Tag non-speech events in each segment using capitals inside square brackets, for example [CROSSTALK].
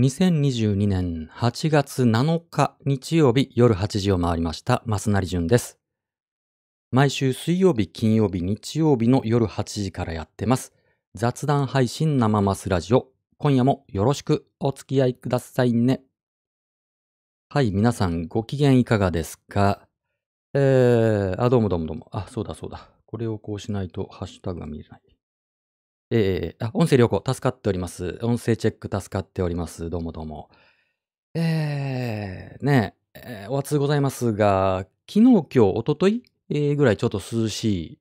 2022年8月7日日曜日夜8時を回りました、増成淳です。毎週水曜日、金曜日、日曜日の夜8時からやってます。雑談配信生マスラジオ。今夜もよろしくお付き合いくださいね。はい、皆さんご機嫌いかがですか？えー、あ、どうもどうもどうも。あ、そうだそうだ。これをこうしないとハッシュタグが見れない。えー、あ、音声良好、助かっております。音声チェック助かっております。どうもどうも。えー、ねえ、えお暑うございますが、昨日、今日、一昨日、えーぐらいちょっと涼し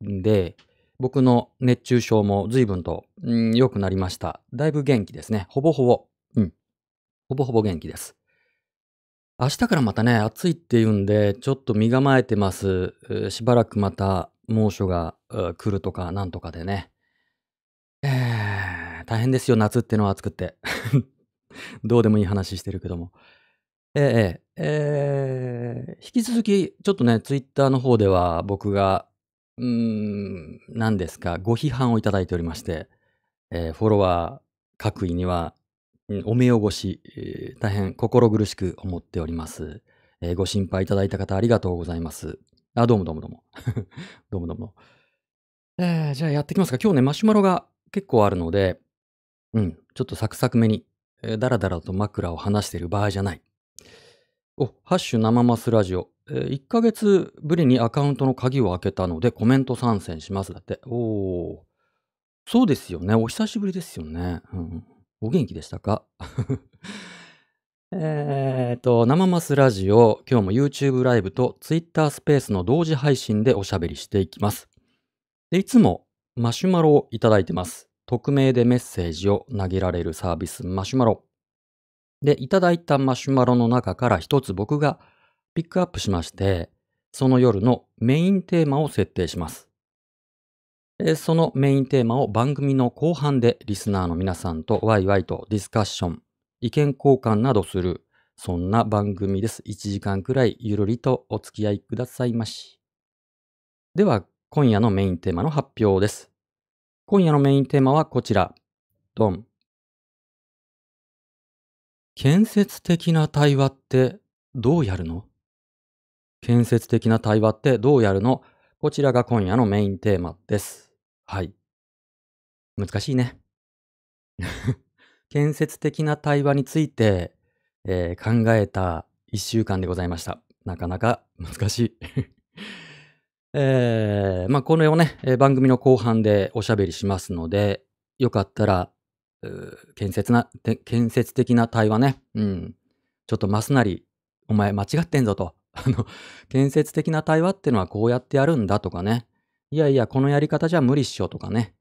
いんで、僕の熱中症も随分と、うん、良くなりました。だいぶ元気ですね。ほぼほぼ。うん。ほぼほぼ元気です。明日からまたね、暑いっていうんで、ちょっと身構えてます。しばらくまた猛暑が来るとかなんとかでね。大変ですよ、夏ってのは暑くって。[LAUGHS] どうでもいい話してるけども。えええー引き続き、ちょっとね、ツイッターの方では僕が、うーん、何ですか、ご批判をいただいておりまして、えーフォロワー各位には、お目汚し、大変心苦しく思っております。えーご心配いただいた方ありがとうございます。あ、どうもどうもどうも。[LAUGHS] どうもどうも。えーじゃあやってきますか。今日ね、マシュマロが結構あるので、うん、ちょっとサクサクめに、えーだらだらと枕を離している場合じゃない。お、ハッシュ生マスラジオ。えー1ヶ月ぶりにアカウントの鍵を開けたのでコメント参戦します。だって。おー。そうですよね。お久しぶりですよね。うん、お元気でしたか？[LAUGHS] えーと、生マスラジオ、今日も YouTube ライブと Twitter スペースの同時配信でおしゃべりしていきます。で、いつもマシュマロをいただいてます。匿名でメッセージを投げられるサービスマシュマロ。で、いただいたマシュマロの中から一つ僕がピックアップしまして、その夜のメインテーマを設定します。そのメインテーマを番組の後半でリスナーの皆さんとワイワイとディスカッション、意見交換などする、そんな番組です。1時間くらいゆるりとお付き合いくださいまし。では、今夜のメインテーマの発表です。今夜のメインテーマはこちら。ドン。建設的な対話ってどうやるの？建設的な対話ってどうやるの？こちらが今夜のメインテーマです。はい。難しいね。[LAUGHS] 建設的な対話について、えー考えた一週間でございました。なかなか難しい。えーまあ、これをね、番組の後半でおしゃべりしますので、よかったら、建設な、建設的な対話ね。うん。ちょっとマスなり、お前間違ってんぞと。あの、建設的な対話ってのはこうやってやるんだとかね。いやいや、このやり方じゃ無理っしょとかね。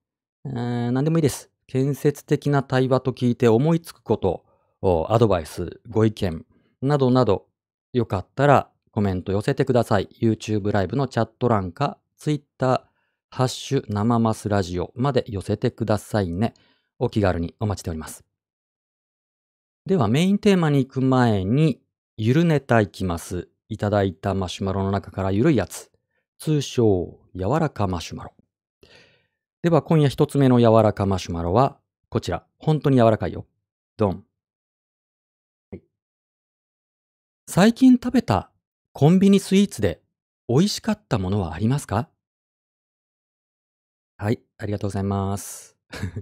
えー、何でもいいです。建設的な対話と聞いて思いつくこと、アドバイス、ご意見、などなど、よかったらコメント寄せてください。YouTube ライブのチャット欄か、Twitter、ハッシュ生マスラジオまで寄せてくださいね。お気軽にお待ちしております。ではメインテーマに行く前に、ゆるネタいきます。いただいたマシュマロの中からゆるいやつ。通称、柔らかマシュマロ。では今夜一つ目の柔らかマシュマロは、こちら。本当に柔らかいよ。ドン。最近食べたコンビニスイーツで美味しかったものはありますか？はい、ありがとうございます。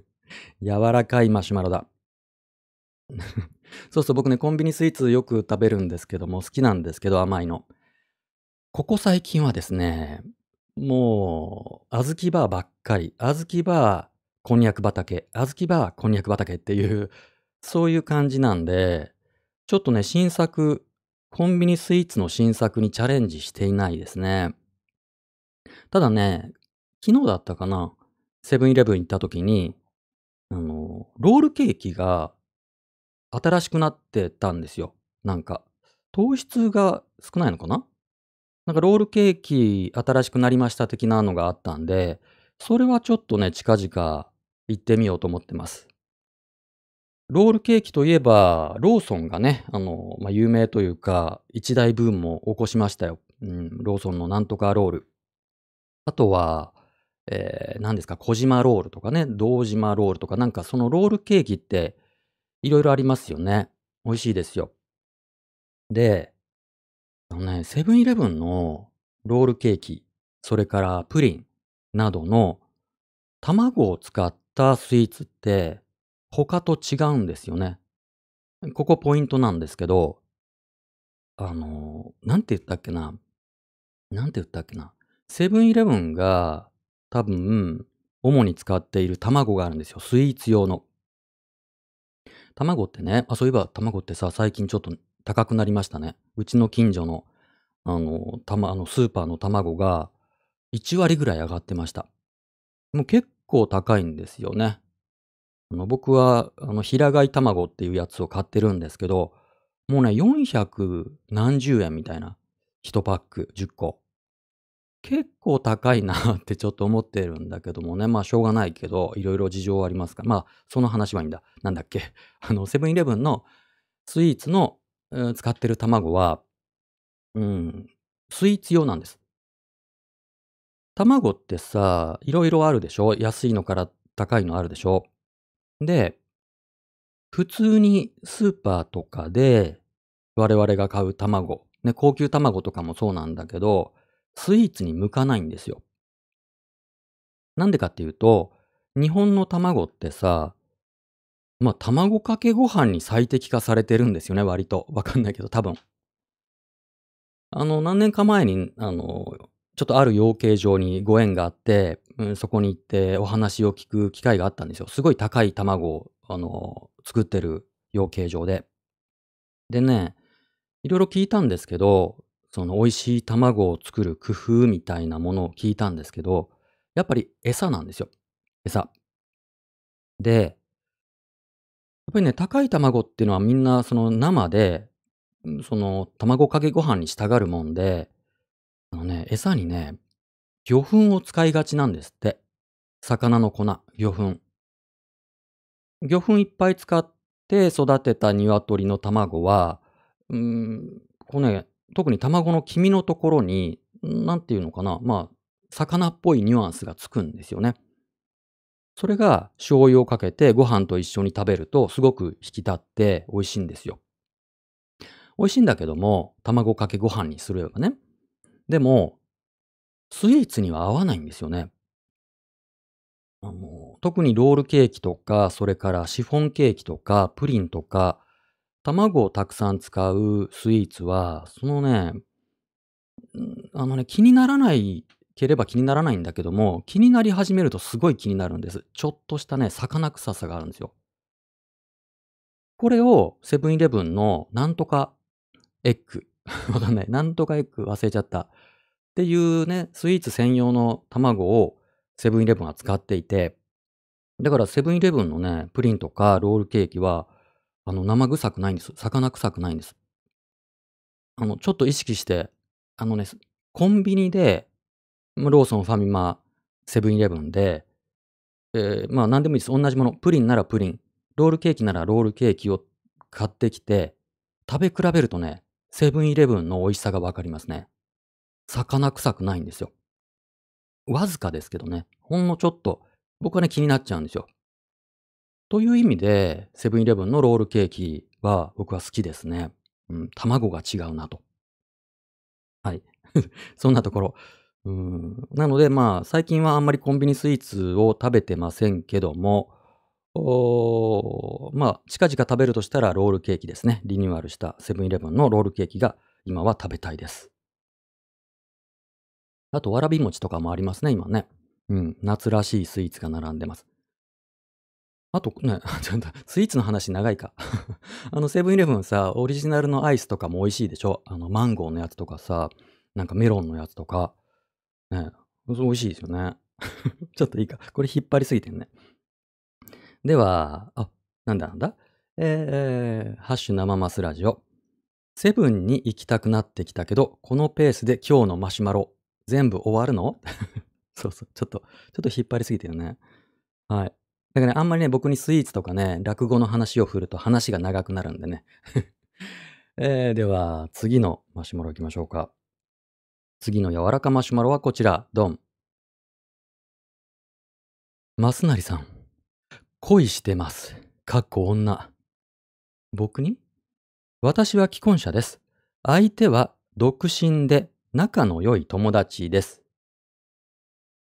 [LAUGHS] 柔らかいマシュマロだ。[LAUGHS] そうそう、僕ね、コンビニスイーツよく食べるんですけども、好きなんですけど、甘いの。ここ最近はですね、もう、小豆バーばっかり。小豆バー、こんにゃく畑。小豆バー、こんにゃく畑っていう、そういう感じなんで、ちょっとね、新作、コンビニスイーツの新作にチャレンジしていないですね。ただね、昨日だったかな、セブンイレブン行った時に、あの、ロールケーキが新しくなってたんですよ。なんか、糖質が少ないのかな？なんかロールケーキ新しくなりました的なのがあったんで、それはちょっとね、近々行ってみようと思ってます。ロールケーキといえば、ローソンがね、あの、まあ、有名というか、一大ブームを起こしましたよ。うん、ローソンのなんとかロール。あとは、えー、何ですか、小島ロールとかね、堂島ロールとか、なんかそのロールケーキって、いろいろありますよね。美味しいですよ。で、あのね、セブンイレブンのロールケーキ、それからプリンなどの卵を使ったスイーツって他と違うんですよね。ここポイントなんですけど、あの、なんて言ったっけな。なんて言ったっけな。セブンイレブンが多分、主に使っている卵があるんですよ。スイーツ用の。卵ってね、あ、そういえば卵ってさ、最近ちょっと高くなりましたね。うちの近所の、あの、たま、あの、スーパーの卵が1割ぐらい上がってました。もう結構高いんですよね。あの、僕は、あの、平飼い卵っていうやつを買ってるんですけど、もうね、400何十円みたいな。1パック10個。結構高いなって [LAUGHS] ちょっと思ってるんだけどもね。まあ、しょうがないけど、いろいろ事情ありますから。まあ、その話はいいんだ。なんだっけ。[LAUGHS] あの、セブンイレブンのスイーツの、うん使ってる卵は、うん、スイーツ用なんです。卵ってさ、いろいろあるでしょ？安いのから高いのあるでしょ？で、普通にスーパーとかで我々が買う卵、ね、高級卵とかもそうなんだけど、スイーツに向かないんですよ。なんでかっていうと、日本の卵ってさ、まあ、卵かけご飯に最適化されてるんですよね、割と。わかんないけど、多分。あの、何年か前に、あの、ちょっとある養鶏場にご縁があって、うん、そこに行ってお話を聞く機会があったんですよ。すごい高い卵を、あの、作ってる養鶏場で。でね、いろいろ聞いたんですけど、その美味しい卵を作る工夫みたいなものを聞いたんですけど、やっぱり餌なんですよ。餌。で、やっぱりね、高い卵っていうのはみんなその生で、その卵かけご飯にしたがるもんで、のね、餌にね、魚粉を使いがちなんですって。魚の粉、魚粉。魚粉いっぱい使って育てた鶏の卵は、うん、こうね、特に卵の黄身のところに、なんていうのかな、まあ、魚っぽいニュアンスがつくんですよね。それが醤油をかけてご飯と一緒に食べるとすごく引き立って美味しいんですよ。美味しいんだけども、卵かけご飯にすればね。でも、スイーツには合わないんですよね。あの、特にロールケーキとか、それからシフォンケーキとか、プリンとか、卵をたくさん使うスイーツは、そのね、あのね、気にならないければ気にならないんだけども、気になり始めるとすごい気になるんです。ちょっとしたね、魚臭さがあるんですよ。これをセブンイレブンのなんとかエッグ、[LAUGHS] わかんない、なんとかエッグ忘れちゃった。っていうね、スイーツ専用の卵をセブンイレブンは使っていて、だからセブンイレブンのね、プリンとかロールケーキは、あの、生臭くないんです。魚臭くないんです。あの、ちょっと意識して、あのね、コンビニで、ローソン、ファミマ、セブンイレブンで、えーまあ何でもいいです。同じもの。プリンならプリン、ロールケーキならロールケーキを買ってきて、食べ比べるとね、セブンイレブンの美味しさがわかりますね。魚臭くないんですよ。わずかですけどね。ほんのちょっと、僕はね、気になっちゃうんですよ。という意味で、セブンイレブンのロールケーキは僕は好きですね。うん、卵が違うなと。はい。[LAUGHS] そんなところ。うん、なので、まあ、最近はあんまりコンビニスイーツを食べてませんけども、おまあ、近々食べるとしたらロールケーキですね。リニューアルしたセブンイレブンのロールケーキが今は食べたいです。あと、わらび餅とかもありますね、今ね。うん、夏らしいスイーツが並んでます。あとね、[LAUGHS] ちょっとスイーツの話長いか。[LAUGHS] あの、セブンイレブンさ、オリジナルのアイスとかも美味しいでしょ？あの、マンゴーのやつとかさ、なんかメロンのやつとか。ね、美味しいですよね。[LAUGHS] ちょっといいか。これ引っ張りすぎてんね。では、あ、なんだなんだ？えー、ハッシュ生マスラジオ。セブンに行きたくなってきたけど、このペースで今日のマシュマロ、全部終わるの？[LAUGHS] そうそう、ちょっと、ちょっと引っ張りすぎてるね。はい。だからね、あんまりね、僕にスイーツとかね、落語の話を振ると話が長くなるんでね。[LAUGHS] えー、では、次のマシュマロ行きましょうか。次の柔らかマシュマロはこちら、ドン。マスナリさん、恋してます。かっこ女。僕に？私は既婚者です。相手は独身で仲の良い友達です。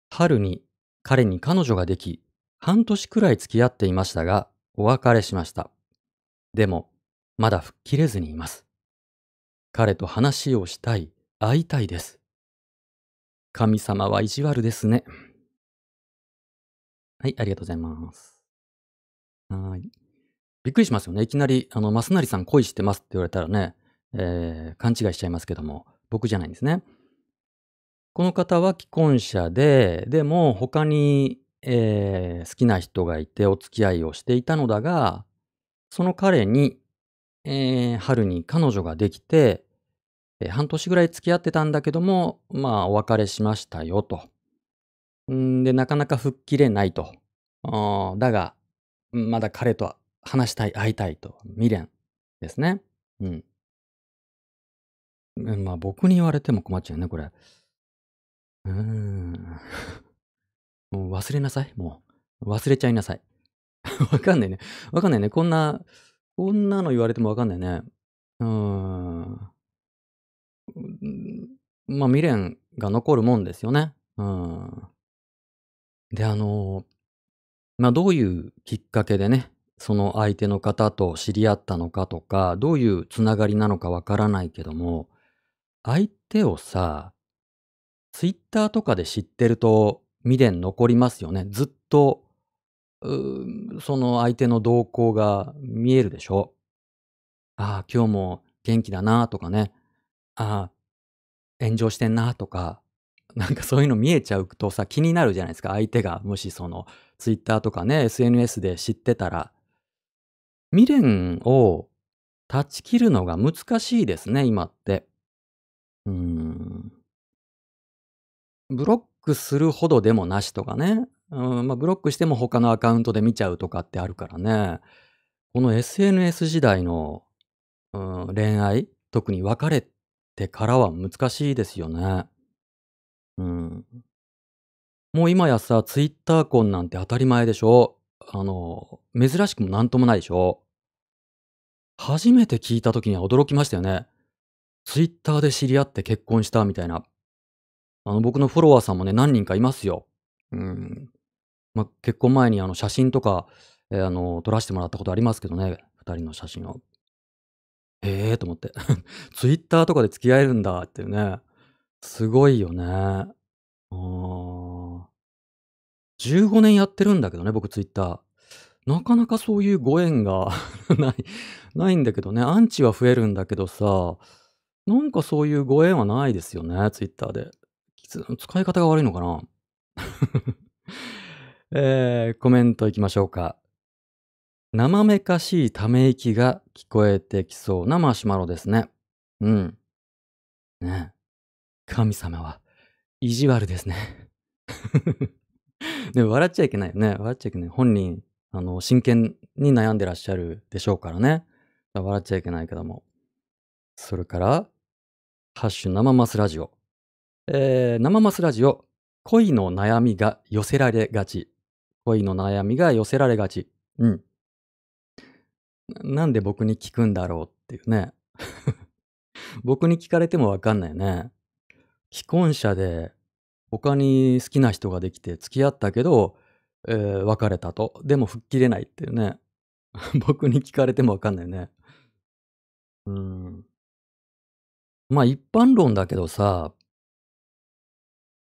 春に彼に彼女ができ、半年くらい付き合っていましたが、お別れしました。でも、まだ吹っ切れずにいます。彼と話をしたい、会いたいです。神様は意地悪ですね。はい、ありがとうございます。はい。びっくりしますよね。いきなり、あの、マスナリさん恋してますって言われたらね、えー勘違いしちゃいますけども、僕じゃないんですね。この方は既婚者で、でも他に、えー好きな人がいてお付き合いをしていたのだが、その彼に、えー春に彼女ができて、えー半年ぐらい付き合ってたんだけども、まあ、お別れしましたよと。んで、なかなか吹っ切れないと。だが、まだ彼と話したい、会いたいと。未練ですね。うん。まあ、僕に言われても困っちゃうね、これ。うーん。[LAUGHS] もう忘れなさい、もう。忘れちゃいなさい。[LAUGHS] わかんないね。わかんないね。こんな、こんなの言われてもわかんないね。うーん。うんまあ、未練が残るもんですよね。うん。で、あの、まあ、どういうきっかけでね、その相手の方と知り合ったのかとか、どういうつながりなのかわからないけども、相手をさ、ツイッターとかで知ってると未練残りますよね。ずっと、その相手の動向が見えるでしょ。ああ、今日も元気だなとかね。ああ、炎上してんなとか、なんかそういうの見えちゃうとさ、気になるじゃないですか。相手がもしそのツイッターとかね、SNS で知ってたら。未練を断ち切るのが難しいですね、今って。ブロックするほどでもなしとかね。うん、ま、ブロックしても他のアカウントで見ちゃうとかってあるからね。この SNS 時代の、うん、恋愛、特に別れてからは難しいですよね。うん。もう今やさ、ツイッター婚なんて当たり前でしょあの、珍しくもなんともないでしょ初めて聞いた時には驚きましたよね。ツイッターで知り合って結婚したみたいな。あの、僕のフォロワーさんもね、何人かいますよ。うん。まあ、結婚前にあの写真とか、えーあの、撮らせてもらったことありますけどね、二人の写真を。へえと思って。[LAUGHS] ツイッターとかで付き合えるんだっていうね。すごいよね。あー15年やってるんだけどね、僕ツイッター。なかなかそういうご縁が [LAUGHS] ない、ないんだけどね。アンチは増えるんだけどさ、なんかそういうご縁はないですよね、ツイッターで。使い方が悪いのかな？[LAUGHS] えー、コメントいきましょうか。生めかしいため息が聞こえてきそうなマシュマロですね。うん。ね神様は意地悪ですね。[LAUGHS] でも笑っちゃいけないよね。笑っちゃいけない。本人、あの、真剣に悩んでらっしゃるでしょうからね。笑っちゃいけないけども。それから、ハッシュ生マスラジオ。えー、生マスラジオ。恋の悩みが寄せられがち。恋の悩みが寄せられがち。うん。なんで僕に聞くんだろうっていうね。[LAUGHS] 僕に聞かれてもわかんないね。既婚者で他に好きな人ができて付き合ったけど、えー別れたと。でも吹っ切れないっていうね。[LAUGHS] 僕に聞かれてもわかんないね。うん。まあ一般論だけどさ、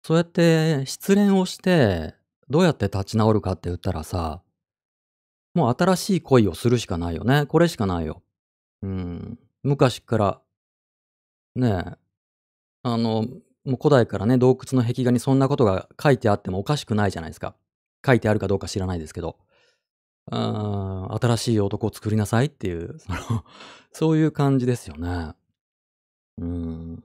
そうやって失恋をして、どうやって立ち直るかって言ったらさ、もう新しい恋をするしかないよね。これしかないよ。うん。昔から、ねえ、あの、もう古代からね、洞窟の壁画にそんなことが書いてあってもおかしくないじゃないですか。書いてあるかどうか知らないですけど。あー新しい男を作りなさいっていう、その、そういう感じですよね。うん。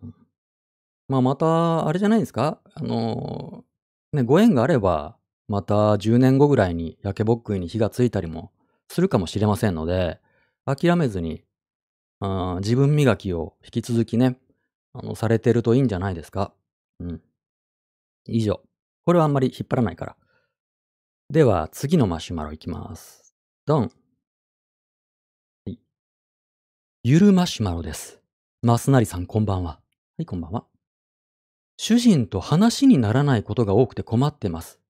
まあまた、あれじゃないですか？あの、ね、ご縁があれば、また10年後ぐらいに焼けぼっくいに火がついたりもするかもしれませんので、諦めずに、あ自分磨きを引き続きね、あの、されてるといいんじゃないですか？うん。以上。これはあんまり引っ張らないから。では、次のマシュマロいきます。ドン。ゆるマシュマロです。マスナリさんこんばんは。はい、こんばんは。主人と話にならないことが多くて困ってます。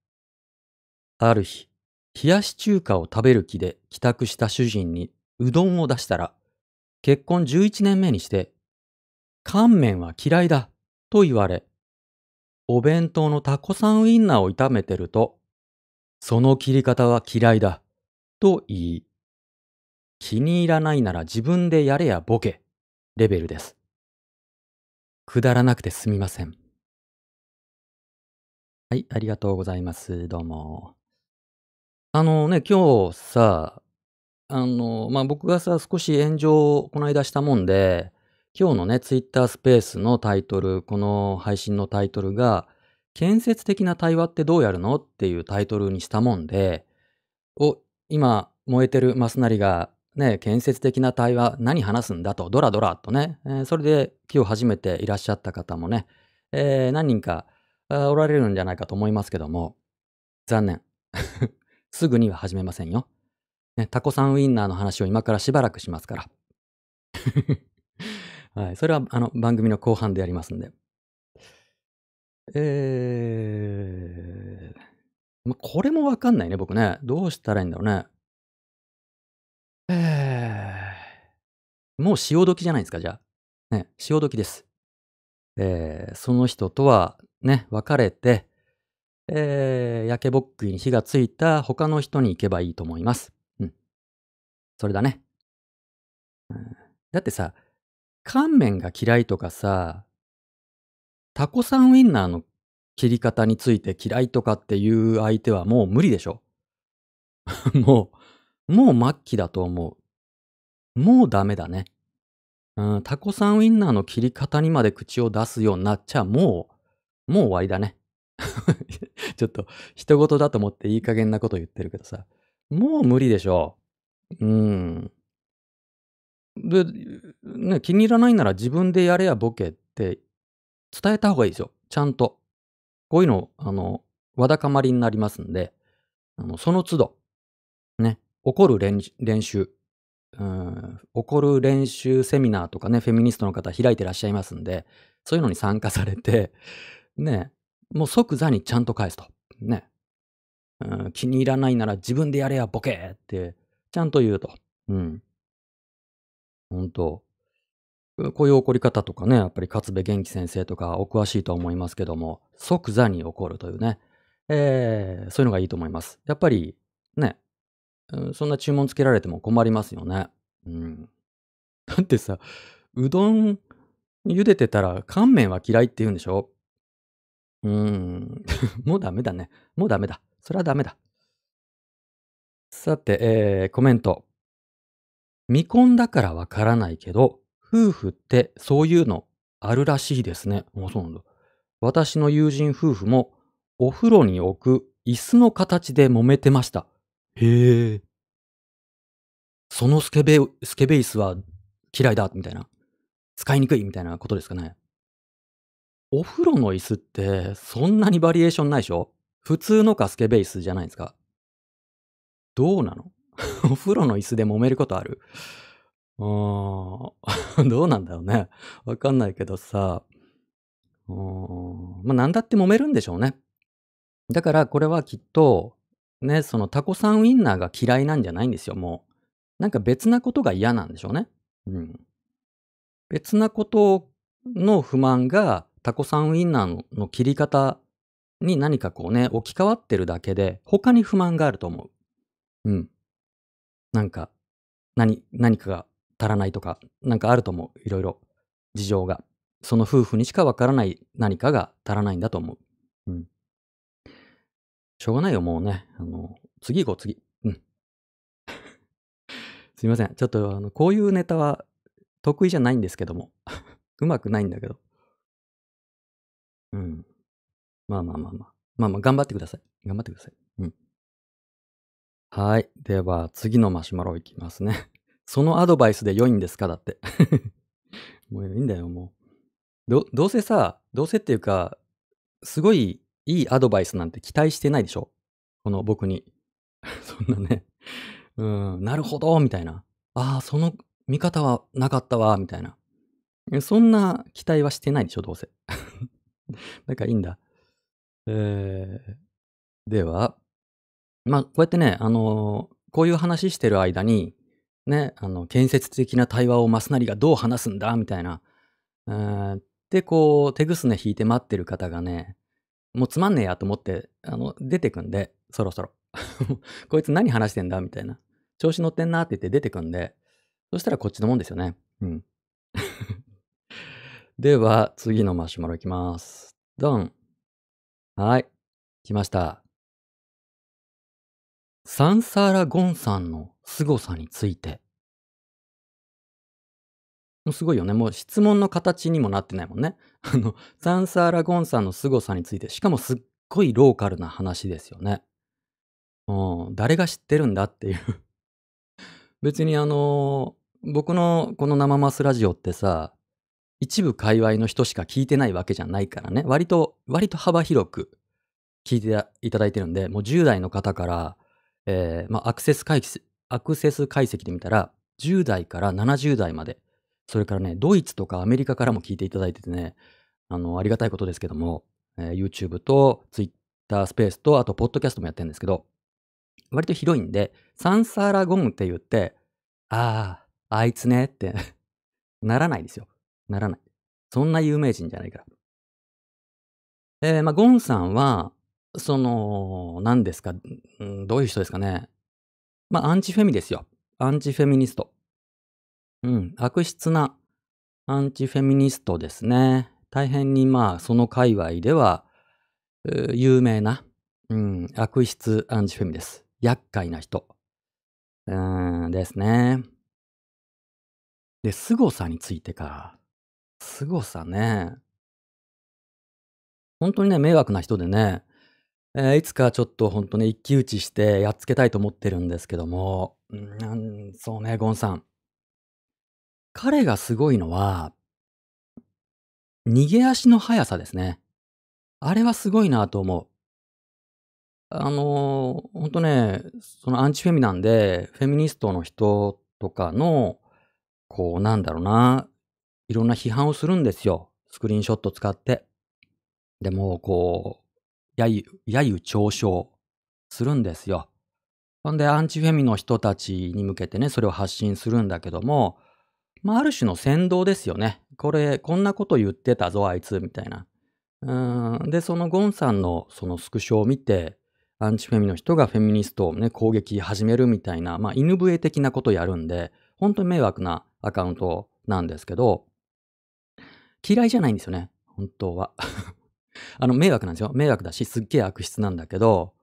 ある日、冷やし中華を食べる気で帰宅した主人にうどんを出したら、結婚11年目にして、乾麺は嫌いだと言われ、お弁当のタコさんウインナーを炒めてると、その切り方は嫌いだと言い、気に入らないなら自分でやれやボケ、レベルです。くだらなくてすみません。はい、ありがとうございます。どうも。あのね、今日さ、あの、まあ、僕がさ、少し炎上をこの間したもんで、今日のね、ツイッタースペースのタイトル、この配信のタイトルが、建設的な対話ってどうやるのっていうタイトルにしたもんで、お、今、燃えてるマスナリが、ね、建設的な対話何話すんだと、ドラドラとね、えーそれで今日初めていらっしゃった方もね、えー何人かおられるんじゃないかと思いますけども、残念。[LAUGHS] すぐには始めませんよ。ね、タコさんウインナーの話を今からしばらくしますから。[LAUGHS] はい、それはあの番組の後半でやりますんで。えー、まこれもわかんないね、僕ね。どうしたらいいんだろうね。えー、もう潮時じゃないですか、じゃあ。ね、潮時です。えー、その人とはね、別れて、えー、焼けぼっくいに火がついた他の人に行けばいいと思います。うん。それだね。だってさ、乾麺が嫌いとかさ、タコさんウインナーの切り方について嫌いとかっていう相手はもう無理でしょ。[LAUGHS] もう、もう末期だと思う。もうダメだね。うん、タコさんウインナーの切り方にまで口を出すようになっちゃもう、もう終わりだね。[LAUGHS] ちょっと、人事だと思っていい加減なこと言ってるけどさ。もう無理でしょ。ううん。で、ね、気に入らないなら自分でやれやボケって伝えた方がいいですよ。ちゃんと。こういうの、あの、わだかまりになりますんで、あのその都度、ね、怒る練習、うん、怒る練習セミナーとかね、フェミニストの方開いてらっしゃいますんで、そういうのに参加されて、[LAUGHS] ね、もう即座にちゃんと返すと。ね。うん、気に入らないなら自分でやれやボケって、ちゃんと言うと。うん。本当こういう怒り方とかね、やっぱり勝部元気先生とかお詳しいと思いますけども、即座に怒るというね、えーそういうのがいいと思います。やっぱりね、うんそんな注文つけられても困りますよね。うん。[LAUGHS] だってさ、うどん茹でてたら乾麺は嫌いって言うんでしょ？うーん。[LAUGHS] もうダメだね。もうダメだ。それはダメだ。さて、えーコメント。未婚だからわからないけど、夫婦ってそういうのあるらしいですね。あ、そうなんだ。私の友人夫婦もお風呂に置く椅子の形で揉めてました。へえ。そのスケベ、スケベ椅子は嫌いだ、みたいな。使いにくい、みたいなことですかね。お風呂の椅子ってそんなにバリエーションないでしょ？普通のかスケベ椅子じゃないですか。どうなの？[LAUGHS] お風呂の椅子で揉めることある？あーん [LAUGHS] どうなんだろうね。わかんないけどさ。うーんまあ、なんだって揉めるんでしょうね。だからこれはきっと、ね、そのタコさんウインナーが嫌いなんじゃないんですよ、もう。なんか別なことが嫌なんでしょうね。うん。別なことの不満がタコさんウインナーのの切り方に何かこうね、置き換わってるだけで、他に不満があると思う。うん。なんか、何、何かが足らないとか、なんかあると思う。いろいろ。事情が。その夫婦にしかわからない何かが足らないんだと思う。うん。しょうがないよ、もうね。あの、次行こう、次。うん。[LAUGHS] すいません。ちょっと、あの、こういうネタは得意じゃないんですけども。[LAUGHS] うまくないんだけど。うん。まあまあまあまあ。まあまあ、頑張ってください。頑張ってください。うん。はい。では、次のマシュマロいきますね。[LAUGHS] そのアドバイスで良いんですかだって。もういいんだよ、もう。ど、どうせさ、どうせっていうか、すごいいいアドバイスなんて期待してないでしょ？この僕に。[LAUGHS] そんなね。うん、なるほど、みたいな。ああ、その見方はなかったわ、みたいな。そんな期待はしてないでしょ、どうせ。[LAUGHS] だからいいんだ。えー、では、まあ、こうやってね、あのーこういう話してる間に、ね、あの、建設的な対話をマスナリがどう話すんだ、みたいな。えーで、こう、手ぐすね引いて待ってる方がね、もうつまんねえやと思って、あの、出てくんで、そろそろ。[LAUGHS] こいつ何話してんだみたいな。調子乗ってんなって言って出てくんで、そしたらこっちのもんですよね。うん。[LAUGHS] では、次のマシュマロいきます。ドン。はい。来ました。サンサーラ・ゴンさんの凄さについて。もうすごいよね。もう質問の形にもなってないもんね。[LAUGHS] あの、サンサーラ・ゴンさんの凄さについて、しかもすっごいローカルな話ですよね。うん、誰が知ってるんだっていう。[LAUGHS] 別にあの僕のこの生マスラジオってさ、一部界隈の人しか聞いてないわけじゃないからね。割と、割と幅広く聞いていただいてるんで、もう10代の方から、えーまあ、アクセス解析、アクセス解析で見たら、10代から70代まで、それからね、ドイツとかアメリカからも聞いていただいててね、あの、ありがたいことですけども、えー YouTube と Twitter スペースと、あと、ポッドキャストもやってるんですけど、割と広いんで、サンサーラゴムって言って、ああ、あいつねって [LAUGHS] ならないですよ。ならない。そんな有名人じゃないから。えー、まあ、ゴンさんは、その、何ですか、どういう人ですかね。まあ、アンチフェミですよ。アンチフェミニスト。うん、悪質なアンチフェミニストですね。大変にまあ、その界隈では、有名な、うん、悪質アンチフェミです。厄介な人。うーん、ですね。で、凄さについてか。凄さね。本当にね、迷惑な人でね、えーいつかちょっと本当ね、一騎打ちしてやっつけたいと思ってるんですけども、うんそうね、ゴンさん。彼がすごいのは、逃げ足の速さですね。あれはすごいなと思う。あのー、ほんとね、そのアンチフェミなんで、フェミニストの人とかの、こうなんだろうな、いろんな批判をするんですよ。スクリーンショット使って。でも、こう、揶揄、揶揄嘲笑するんですよ。ほんで、アンチフェミの人たちに向けてね、それを発信するんだけども、まあ、ある種の先導ですよね。これ、こんなこと言ってたぞ、あいつ、みたいな。うん。で、そのゴンさんのそのスクショを見て、アンチフェミの人がフェミニストをね、攻撃始めるみたいな、まあ、犬笛的なことやるんで、本当に迷惑なアカウントなんですけど、嫌いじゃないんですよね、本当は。[LAUGHS] あの、迷惑なんですよ。迷惑だし、すっげえ悪質なんだけど、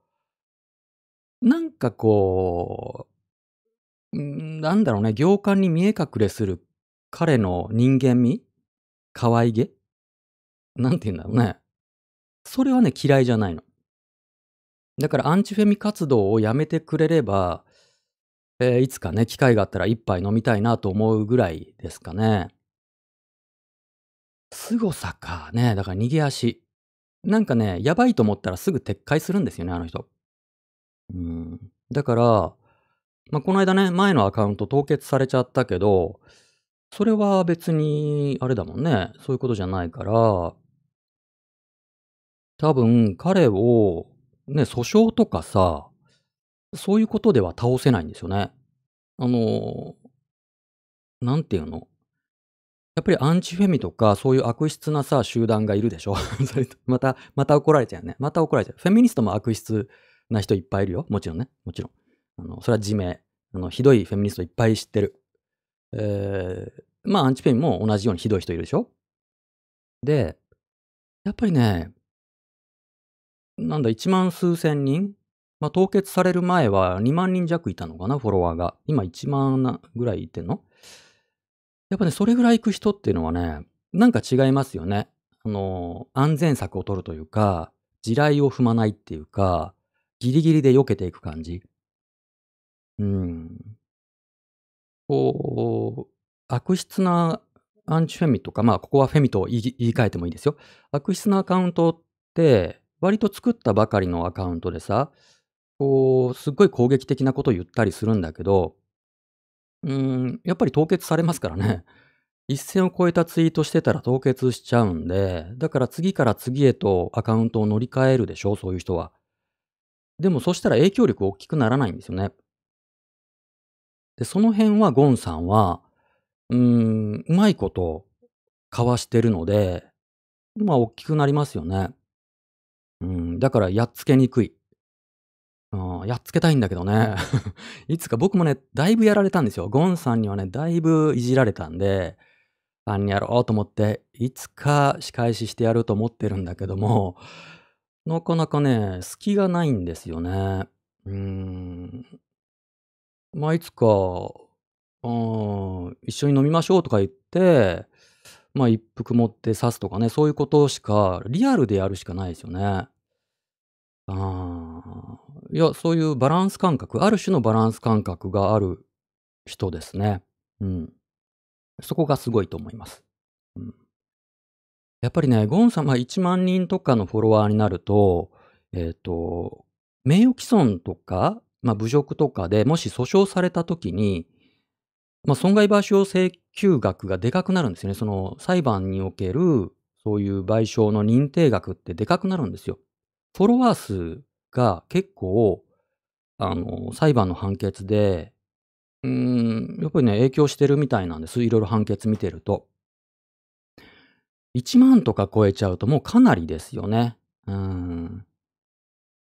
なんかこう、なんだろうね、行間に見え隠れする彼の人間味？可愛げ？なんて言うんだろうね。それはね、嫌いじゃないの。だからアンチフェミ活動をやめてくれれば、えーいつかね、機会があったら一杯飲みたいなと思うぐらいですかね。凄さかね。だから逃げ足。なんかね、やばいと思ったらすぐ撤回するんですよね、あの人。うん。だから、まあ、この間ね、前のアカウント凍結されちゃったけど、それは別に、あれだもんね。そういうことじゃないから、多分彼を、ね、訴訟とかさ、そういうことでは倒せないんですよね。あの、なんていうの？やっぱりアンチフェミとか、そういう悪質なさ、集団がいるでしょ [LAUGHS] また、また怒られちゃうね。また怒られちゃう。フェミニストも悪質な人いっぱいいるよ。もちろんね。もちろん。あの、それは自明。あの、ひどいフェミニストいっぱい知ってる。えー、まあ、アンチフェミも同じようにひどい人いるでしょ？で、やっぱりね、なんだ、1万数千人？まあ、凍結される前は2万人弱いたのかな、フォロワーが。今1万なぐらいいてんの？やっぱね、それぐらい行く人っていうのはね、なんか違いますよね。あの、安全策を取るというか、地雷を踏まないっていうか、ギリギリで避けていく感じ。うん。こう、悪質なアンチフェミとか、まあ、ここはフェミと言い言い換えてもいいですよ。悪質なアカウントって、割と作ったばかりのアカウントでさ、こう、すっごい攻撃的なことを言ったりするんだけど、うーん、やっぱり凍結されますからね。一線を越えたツイートしてたら凍結しちゃうんで、だから次から次へとアカウントを乗り換えるでしょ、そういう人は。でもそしたら影響力大きくならないんですよね。で、その辺はゴンさんは、うーん、うまいことかわしてるので、まあ大きくなりますよね。うん、だからやっつけにくい。うん、やっつけたいんだけどね。[LAUGHS] いつか僕もね、だいぶやられたんですよ。ゴンさんにはね、だいぶいじられたんで、あんやろうと思って、いつか仕返ししてやると思ってるんだけども、なかなかね、隙がないんですよね。うん。まあ、いつか、うん、一緒に飲みましょうとか言って、まあ、一服持って刺すとかね、そういうことしか、リアルでやるしかないですよね。あ、いや、そういうバランス感覚、ある種のバランス感覚がある人ですね。うん。そこがすごいと思います。うん。やっぱりね、ゴンさん、まあ、1万人とかのフォロワーになると、えっと、名誉毀損とか、まあ、侮辱とかでもし訴訟された時に、まあ、損害賠償請求額がでかくなるんですよね。その裁判における、そういう賠償の認定額ってでかくなるんですよ。フォロワー数が結構、あの、裁判の判決で、うーん、やっぱりね、影響してるみたいなんです。いろいろ判決見てると。1万とか超えちゃうともうかなりですよね。うん。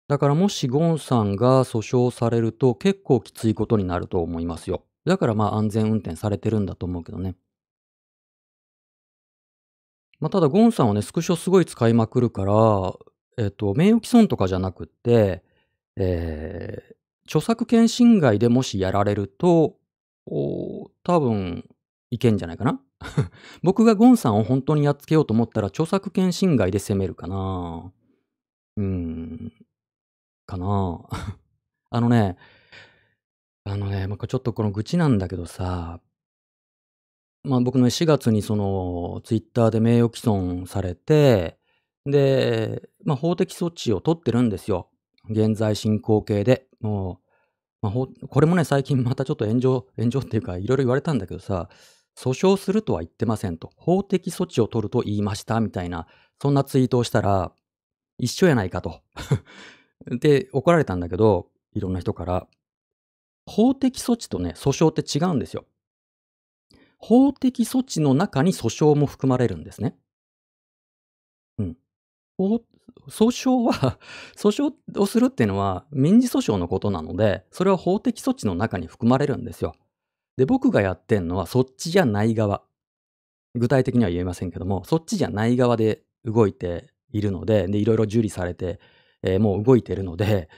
だからもしゴンさんが訴訟されると結構きついことになると思いますよ。だからまあ安全運転されてるんだと思うけどね。まあただゴンさんはね、スクショすごい使いまくるから、えっと、名誉毀損とかじゃなくって、えー著作権侵害でもしやられると、お多分いけんじゃないかな。[LAUGHS] 僕がゴンさんを本当にやっつけようと思ったら著作権侵害で責めるかな。うん、かな。[LAUGHS] あのね、あのね、まあ、ちょっとこの愚痴なんだけどさ、まあ僕のね4月にそのツイッターで名誉毀損されて、で、まあ法的措置を取ってるんですよ。現在進行形で。もう、まあ、これもね、最近またちょっと炎上、炎上っていうかいろいろ言われたんだけどさ、訴訟するとは言ってませんと。法的措置を取ると言いましたみたいな、そんなツイートをしたら、一緒やないかと。で、怒られたんだけど、いろんな人から。法的措置とね、訴訟って違うんですよ。法的措置の中に訴訟も含まれるんですね。うん。訴訟は、[LAUGHS] 訴訟をするっていうのは民事訴訟のことなので、それは法的措置の中に含まれるんですよ。で、僕がやってんのはそっちじゃない側。具体的には言えませんけども、そっちじゃない側で動いているので、で、いろいろ受理されて、えーもう動いているので、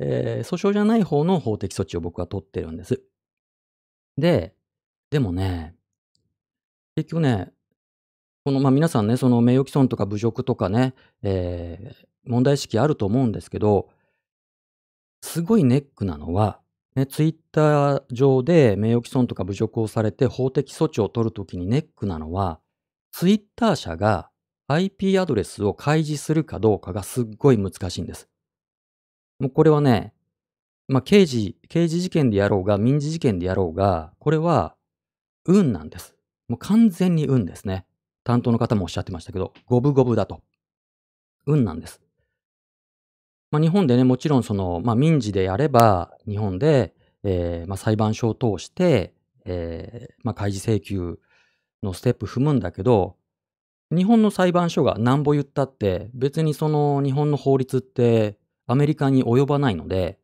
えー訴訟じゃない方の法的措置を僕は取ってるんです。で、でもね、結局ね、この、まあ、皆さんね、その名誉毀損とか侮辱とかね、えー問題意識あると思うんですけど、すごいネックなのは、ね、ツイッター上で名誉毀損とか侮辱をされて法的措置を取るときにネックなのは、ツイッター社が IP アドレスを開示するかどうかがすっごい難しいんです。もうこれはね、まあ、刑事、刑事事件でやろうが、民事事件でやろうが、これは運なんです。もう完全に運ですね。担当の方もおっしゃってましたけど、五分五分だと。運なんです。まあ、日本でね、もちろんその、まあ、民事でやれば、日本で、えーまあ、裁判所を通して、えーまあ、開示請求のステップ踏むんだけど、日本の裁判所が何ぼ言ったって、別にその日本の法律ってアメリカに及ばないので、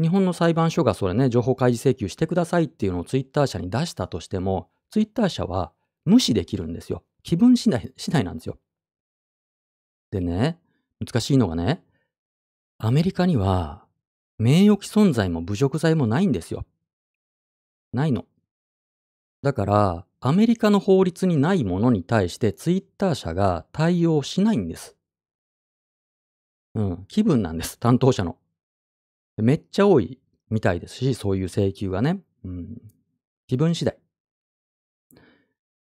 日本の裁判所がそれね、情報開示請求してくださいっていうのをツイッター社に出したとしても、ツイッター社は無視できるんですよ。気分次第、次第なんですよ。でね、難しいのがね、アメリカには名誉毀損罪も侮辱罪もないんですよ。ないの。だから、アメリカの法律にないものに対してツイッター社が対応しないんです。うん、気分なんです、担当者の。めっちゃ多いみたいですし、そういう請求がね。うん、気分次第。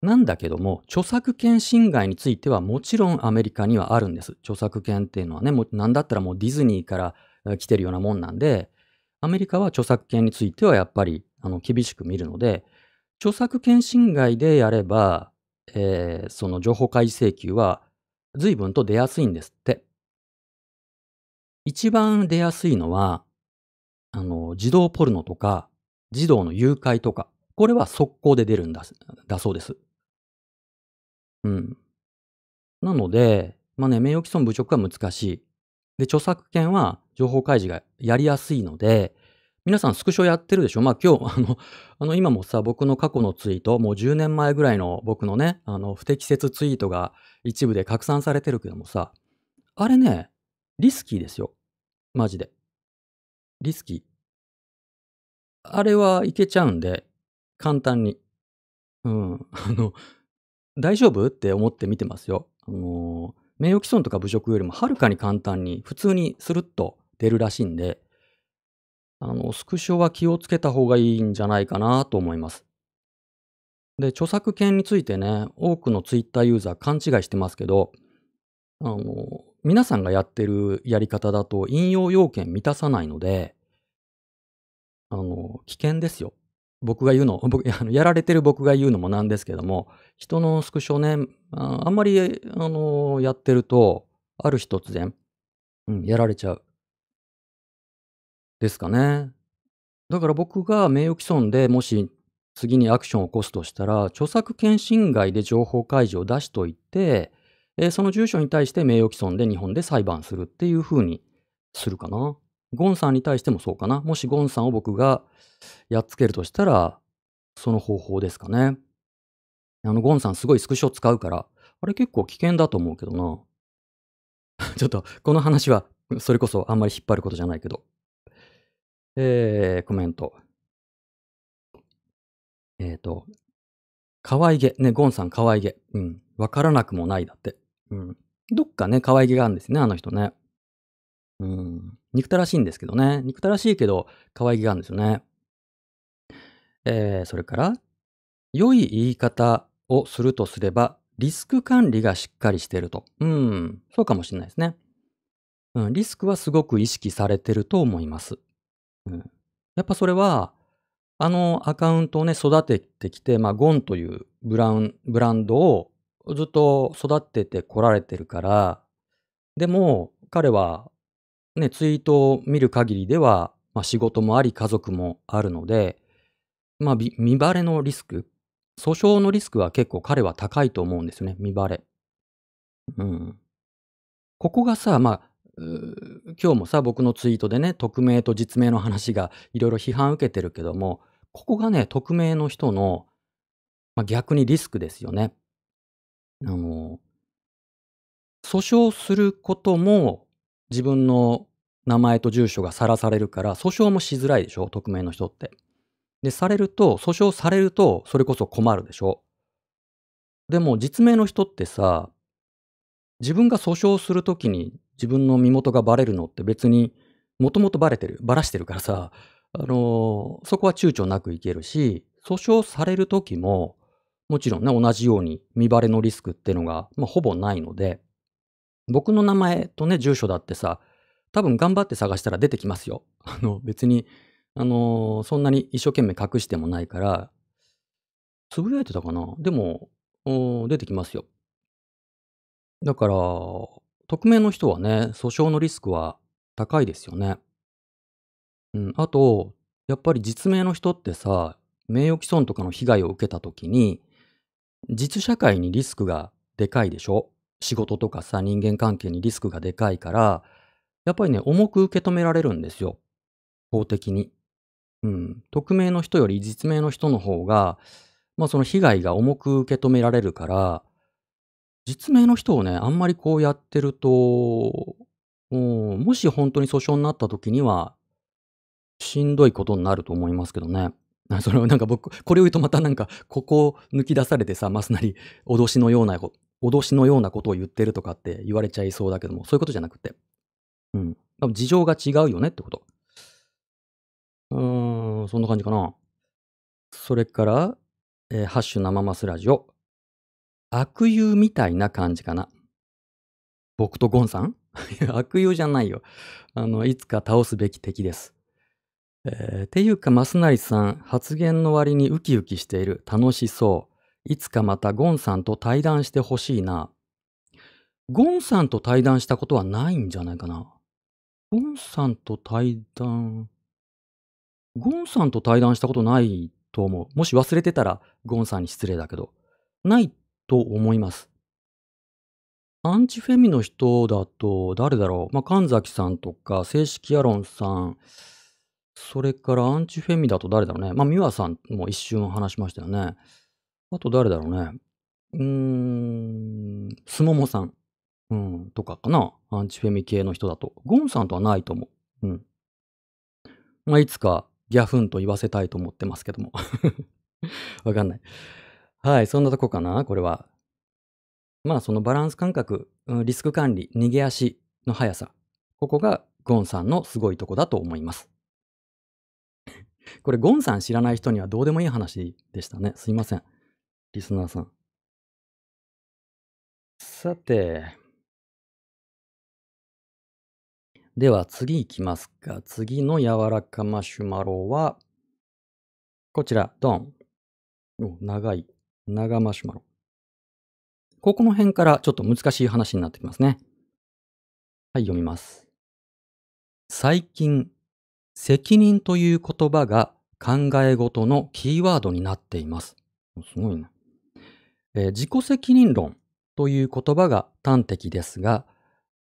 なんだけども、著作権侵害についてはもちろんアメリカにはあるんです。著作権っていうのはね、もうなんだったらもうディズニーから来てるようなもんなんで、アメリカは著作権についてはやっぱり、あの、厳しく見るので、著作権侵害でやれば、えーその情報開示請求は随分と出やすいんですって。一番出やすいのは、あの、児童ポルノとか、児童の誘拐とか、これは速攻で出るんだ、だそうです。うん。なので、まあね、名誉毀損侮辱は難しい。で、著作権は情報開示がやりやすいので、皆さんスクショやってるでしょ？まあ今日、[LAUGHS] あの、あの今もさ、僕の過去のツイート、もう10年前ぐらいの僕のね、あの、不適切ツイートが一部で拡散されてるけどもさ、あれね、リスキーですよ。マジで。リスキー。あれはいけちゃうんで、簡単に。うん。あの、大丈夫？って思って見てますよ。あの、名誉毀損とか侮辱よりもはるかに簡単に、普通にスルッと出るらしいんで、あの、スクショは気をつけた方がいいんじゃないかなと思います。で、著作権についてね、多くのツイッターユーザー勘違いしてますけど、あの、皆さんがやってるやり方だと引用要件満たさないので、あの、危険ですよ。僕が言うの、[LAUGHS] 僕、あのやられてる僕が言うのもなんですけども、人のスクショね、ああんまり、あの、やってると、ある日突然、うん、やられちゃう。ですかね。だから僕が名誉毀損でもし次にアクションを起こすとしたら、著作権侵害で情報開示を出しといて、えーその住所に対して名誉毀損で日本で裁判するっていう風にするかな。ゴンさんに対してもそうかな。もしゴンさんを僕がやっつけるとしたら、その方法ですかね。あの、ゴンさんすごいスクショ使うから、あれ結構危険だと思うけどな。[LAUGHS] ちょっと、この話は、それこそあんまり引っ張ることじゃないけど。えー、コメント。えっ、と、可愛げ。ね、ゴンさん可愛げ。うん。わからなくもないだって。うん。どっかね、可愛げがあるんですね、あの人ね。うん。憎たらしいんですけどね。憎たらしいけど、可愛げがあるんですよね。えー、それから、良い言い方をするとすれば、リスク管理がしっかりしてると。うん。そうかもしれないですね。うん。リスクはすごく意識されてると思います。うん。やっぱそれは、あのアカウントをね、育ててきて、まあ、ゴンというブラン、ブランドをずっと育ててこられてるから、でも、彼は、ね、ツイートを見る限りでは、まあ、仕事もあり、家族もあるので、まあ、見バレのリスク、訴訟のリスクは結構彼は高いと思うんですよね、見バレ。うん。ここがさ、まあ、今日もさ、僕のツイートでね、匿名と実名の話がいろいろ批判受けてるけども、ここがね、匿名の人の、まあ、逆にリスクですよね。あの、訴訟することも自分の名前と住所がさらされるから、訴訟もしづらいでしょ、匿名の人って。で、されると、訴訟されると、それこそ困るでしょ。でも、実名の人ってさ、自分が訴訟するときに自分の身元がバレるのって別にもともとバレてる、バラしてるからさ、あのーそこは躊躇なくいけるし、訴訟されるときも、もちろんね、同じように見バレのリスクってのが、まあ、ほぼないので、僕の名前とね、住所だってさ、多分頑張って探したら出てきますよ。[LAUGHS] あの、別に、あのーそんなに一生懸命隠してもないから、つぶやいてたかな？でも、出てきますよ。だから、匿名の人はね、訴訟のリスクは高いですよね。うん、あと、やっぱり実名の人ってさ、名誉毀損とかの被害を受けたときに、実社会にリスクがでかいでしょ？仕事とかさ、人間関係にリスクがでかいから、やっぱりね、重く受け止められるんですよ。法的に。うん。匿名の人より実名の人の方が、まあその被害が重く受け止められるから、実名の人をね、あんまりこうやってると、うもし本当に訴訟になった時には、しんどいことになると思いますけどね。[LAUGHS] それはなんか僕、これを言うとまたなんか、ここを抜き出されてさ、ますなり、脅しのような、脅しのようなことを言ってるとかって言われちゃいそうだけども、そういうことじゃなくて。うん。多分事情が違うよねってこと。うーん、そんな感じかな。それから、えーハッシュ生マスラジオ。悪友みたいな感じかな。僕とゴンさん？[LAUGHS] 悪友じゃないよ。あの、いつか倒すべき敵です。えーっていうか、マスナリさん、発言の割にウキウキしている。楽しそう。いつかまたゴンさんと対談してほしいな。ゴンさんと対談したことはないんじゃないかな。ゴンさんと対談、ゴンさんと対談したことないと思う。もし忘れてたらゴンさんに失礼だけど。ないと思います。アンチフェミの人だと誰だろう？まあ、神崎さんとか、正式アロンさん、それからアンチフェミだと誰だろうね？まあ、ミワさんも一瞬話しましたよね。あと誰だろうね？うーん、スモモさん。うん、とかかな？アンチフェミ系の人だと。ゴンさんとはないと思う。うん。まあ、いつかギャフンと言わせたいと思ってますけども。[LAUGHS] わかんない。はい、そんなとこかな、これは。まあ、そのバランス感覚、リスク管理、逃げ足の速さ。ここがゴンさんのすごいとこだと思います。これ、ゴンさん知らない人にはどうでもいい話でしたね。すいません。リスナーさん。さて。では次いきますか。次の柔らかマシュマロは、こちら、ドン。長い、長マシュマロ。ここの辺からちょっと難しい話になってきますね。はい、読みます。最近、責任という言葉が考え事のキーワードになっています。すごいね。えー自己責任論という言葉が端的ですが、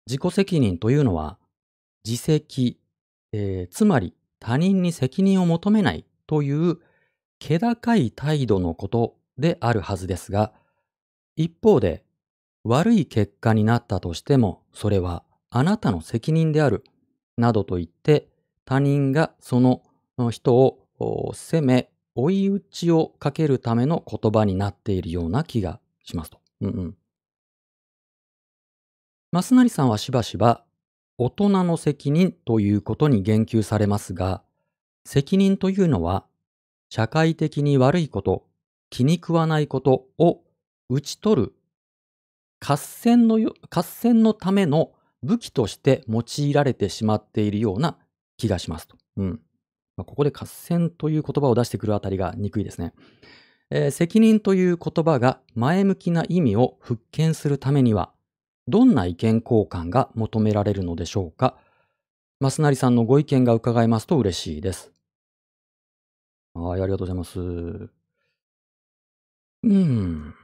自己責任というのは、自責、えーつまり他人に責任を求めないという気高い態度のことであるはずですが、一方で悪い結果になったとしても、それはあなたの責任である、などと言って、他人がその人を責め、追い打ちをかけるための言葉になっているような気がしますと。うんうん。増成さんはしばしば、大人の責任ということに言及されますが、責任というのは、社会的に悪いこと、気に食わないことを打ち取る合戦の、合戦のための武器として用いられてしまっているような気がしますと。うん。まあ、ここで合戦という言葉を出してくるあたりが憎いですね。えー責任という言葉が前向きな意味を復権するためには、どんな意見交換が求められるのでしょうか増成さんのご意見が伺えますと嬉しいです。はい、ありがとうございます。うーん。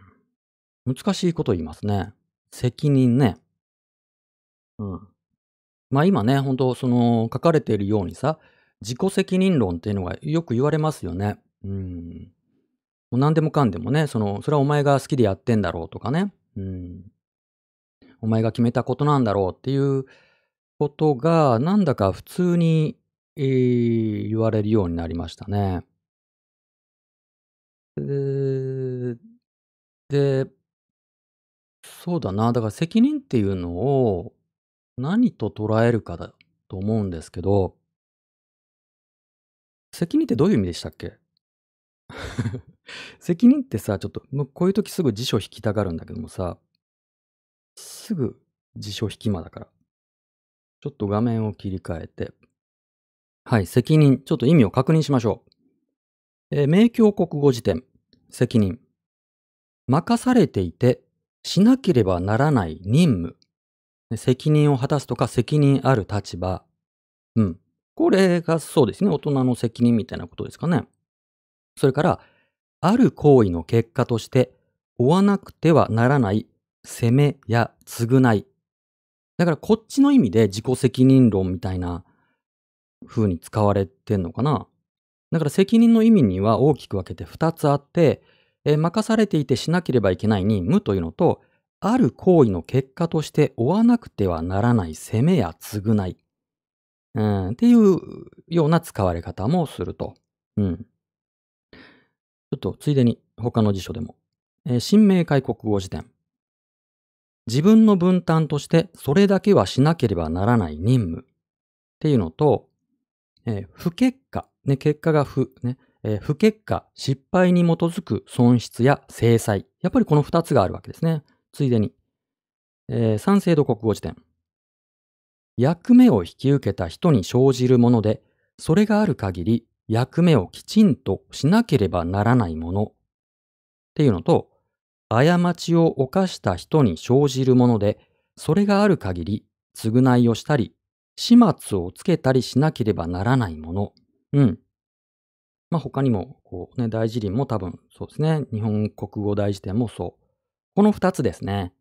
難しいこと言いますね。責任ね。うん。まあ今ね、本当その書かれているようにさ、自己責任論っていうのがよく言われますよね。うん。もう何でもかんでもね、その、それはお前が好きでやってんだろうとかね。うん。お前が決めたことなんだろうっていうことが、なんだか普通に、えー言われるようになりましたね。で、で、そうだな。だから責任っていうのを何と捉えるかだと思うんですけど、責任ってどういう意味でしたっけ？[LAUGHS] 責任ってさ、ちょっと、こういう時すぐ辞書引きたがるんだけどもさ、すぐ辞書引き間だから。ちょっと画面を切り替えて。はい、責任。ちょっと意味を確認しましょう。えー明教国語辞典。責任。任されていて、しなければならない任務。責任を果たすとか責任ある立場。うん。これがそうですね。大人の責任みたいなことですかね。それから、ある行為の結果として、負わなくてはならない責めや償い。だからこっちの意味で自己責任論みたいな風に使われてんのかな。だから責任の意味には大きく分けて2つあって、え任されていてしなければいけない任務というのと、ある行為の結果として負わなくてはならない責めや償い。うん、っていうような使われ方もすると。うん。ちょっとついでに他の辞書でも。えー新明解国語辞典。自分の分担としてそれだけはしなければならない任務っていうのと、えー不結果、ね、結果が不、ね、えー不結果、失敗に基づく損失や制裁。やっぱりこの二つがあるわけですね。ついでに。えー三省堂国語辞典。役目を引き受けた人に生じるもので、それがある限り役目をきちんとしなければならないものっていうのと、過ちを犯した人に生じるもので、それがある限り償いをしたり、始末をつけたりしなければならないもの。うん。まあ他にも、こうね、大辞林も多分そうですね。日本国語大辞典もそう。この二つですね。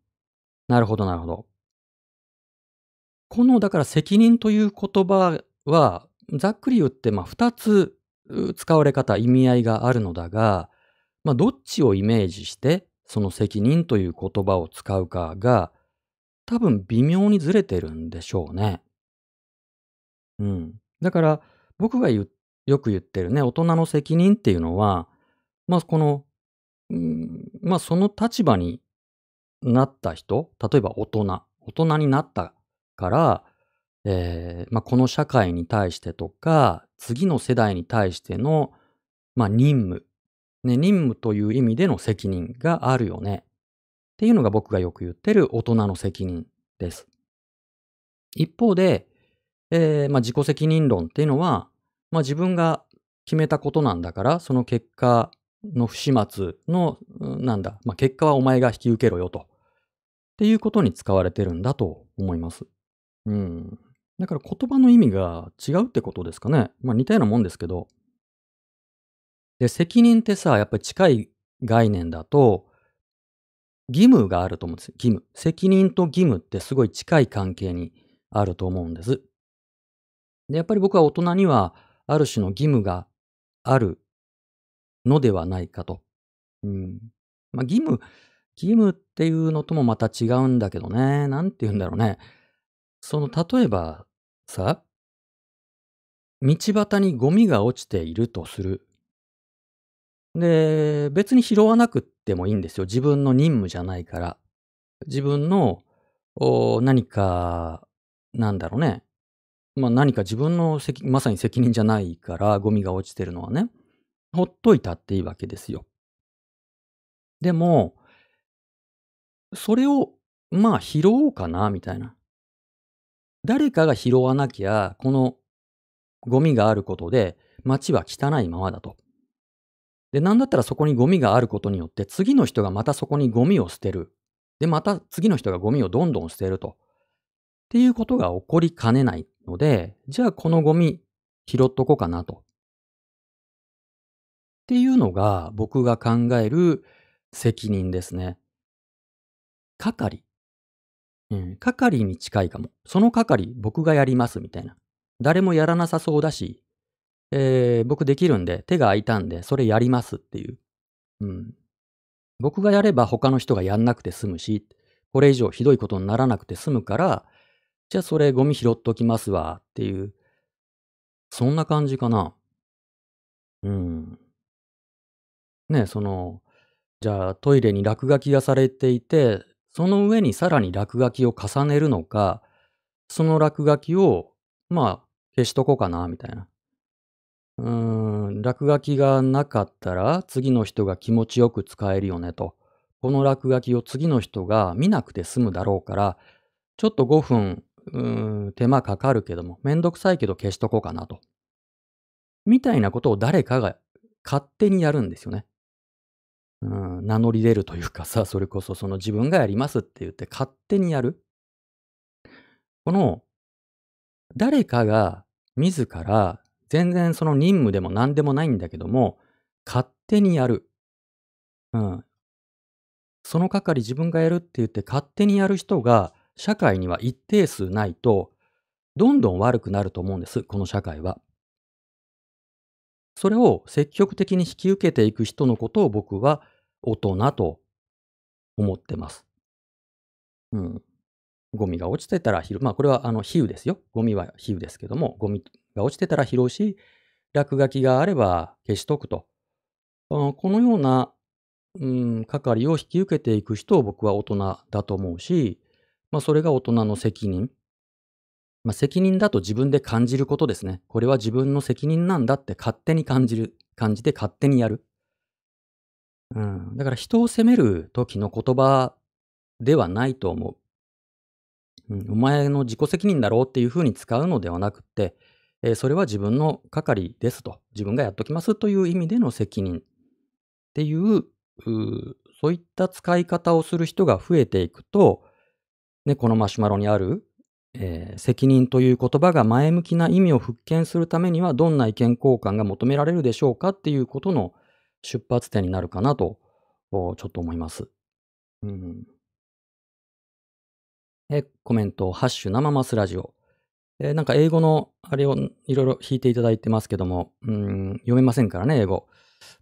なるほど、なるほど。この、だから責任という言葉は、ざっくり言って、まあ二つ使われ方、意味合いがあるのだが、まあどっちをイメージして、その責任という言葉を使うかが、多分微妙にずれてるんでしょうね。うん。だから、僕が言っよく言ってるね、大人の責任っていうのは、まあ、この、うん、まあ、その立場になった人、例えば大人、大人になったから、えー、まあ、この社会に対してとか、次の世代に対しての、まあ、任務、ね、任務という意味での責任があるよね。っていうのが僕がよく言ってる大人の責任です。一方で、えー、まあ、自己責任論っていうのは、まあ、自分が決めたことなんだから、その結果の不始末の、なんだ、まあ、結果はお前が引き受けろよと。っていうことに使われてるんだと思います。うん。だから言葉の意味が違うってことですかね。まあ似たようなもんですけど。で、責任ってさ、やっぱり近い概念だと、義務があると思うんです。義務。責任と義務ってすごい近い関係にあると思うんです。で、やっぱり僕は大人にはある種の義務があるのではないかと。うん。まあ、義務、義務っていうのともまた違うんだけどね。なんて言うんだろうね。その、例えばさ、道端にゴミが落ちているとする。で、別に拾わなくってもいいんですよ。自分の任務じゃないから。自分の何か、なんだろうね。まあ何か自分の責、まさに責任じゃないからゴミが落ちてるのはね。ほっといたっていいわけですよ。でも、それを、まあ拾おうかな、みたいな。誰かが拾わなきゃ、このゴミがあることで街は汚いままだと。で、なんだったらそこにゴミがあることによって、次の人がまたそこにゴミを捨てる。で、また次の人がゴミをどんどん捨てると。っていうことが起こりかねないので、じゃあこのゴミ拾っとこうかなと。っていうのが僕が考える責任ですね。係。うん、係に近いかも。その係僕がやりますみたいな。誰もやらなさそうだし、えー、僕できるんで、手が空いたんで、それやりますっていう。うん。僕がやれば他の人がやんなくて済むし、これ以上ひどいことにならなくて済むから、じゃあそれゴミ拾っときますわっていう、そんな感じかな。うん。ねその、じゃあトイレに落書きがされていて、その上にさらに落書きを重ねるのか、その落書きを、まあ、消しとこうかな、みたいな。うーん、落書きがなかったら次の人が気持ちよく使えるよねと。この落書きを次の人が見なくて済むだろうから、ちょっと5分、うん、手間かかるけども、めんどくさいけど消しとこうかなと。みたいなことを誰かが勝手にやるんですよね。うん、名乗り出るというか [LAUGHS] さ、それこそその自分がやりますって言って勝手にやる。この、誰かが自ら全然その任務でも何でもないんだけども、勝手にやる。うん。その係自分がやるって言って勝手にやる人が社会には一定数ないと、どんどん悪くなると思うんです、この社会は。それを積極的に引き受けていく人のことを僕は大人と思ってます。うん。ゴミが落ちてたら拾う。まあこれはあの比喩ですよ。ゴミは比喩ですけども、ゴミが落ちてたら拾うし、落書きがあれば消しとくと。このような、うん、係を引き受けていく人を僕は大人だと思うし、まあそれが大人の責任。まあ責任だと自分で感じることですね。これは自分の責任なんだって勝手に感じる、感じて勝手にやる。うん。だから人を責める時の言葉ではないと思う。うん、お前の自己責任だろうっていうふうに使うのではなくて、えーそれは自分の係ですと、自分がやっときますという意味での責任っていう、うそういった使い方をする人が増えていくと、ね、このマシュマロにある、えー責任という言葉が前向きな意味を復権するためにはどんな意見交換が求められるでしょうかっていうことの出発点になるかなと、おちょっと思います。うんえーコメント、ハッシュ生マスラジオ。えーなんか英語のあれをいろいろ引いていただいてますけども、うん、読めませんからね、英語。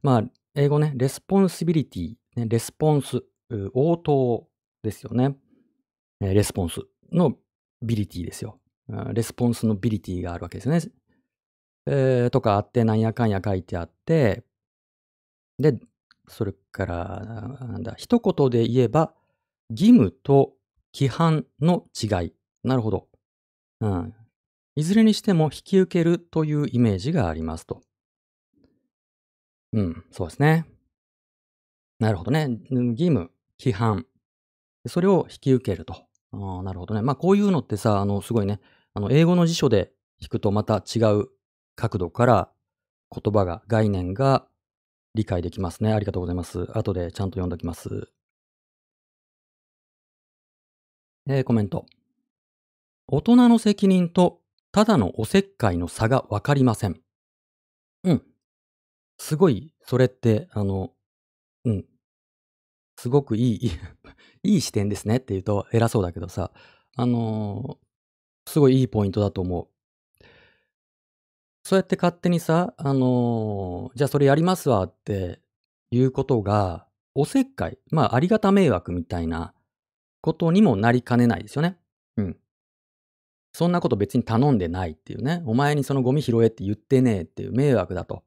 まあ、英語ね、 responsibility、ね、 response、う応答ですよね。 response の ability ですよ。 response の ability があるわけですね。えーとかあって、なんやかんや書いてあって、で、それから、なんだ、一言で言えば、義務と規範の違い。なるほど。うん。いずれにしても引き受けるというイメージがありますと。うん、そうですね。なるほどね。義務、規範。それを引き受けると。ああ、なるほどね。まあこういうのってさ、あの、すごいね、あの、英語の辞書で引くとまた違う角度から言葉が、概念が理解できますね。ありがとうございます。後でちゃんと読んでおきます。えーコメント。大人の責任とただのおせっかいの差がわかりません。うん。すごい、それって、あの、うん。すごくいい、[LAUGHS] いい視点ですねって言うと偉そうだけどさ、あのーすごいいいポイントだと思う。そうやって勝手にさ、あのーじゃあそれやりますわっていうことが、おせっかい、まあありがた迷惑みたいなことにもなりかねないですよね。うん。そんなこと別に頼んでないっていうね。お前にそのゴミ拾えって言ってねえっていう迷惑だと。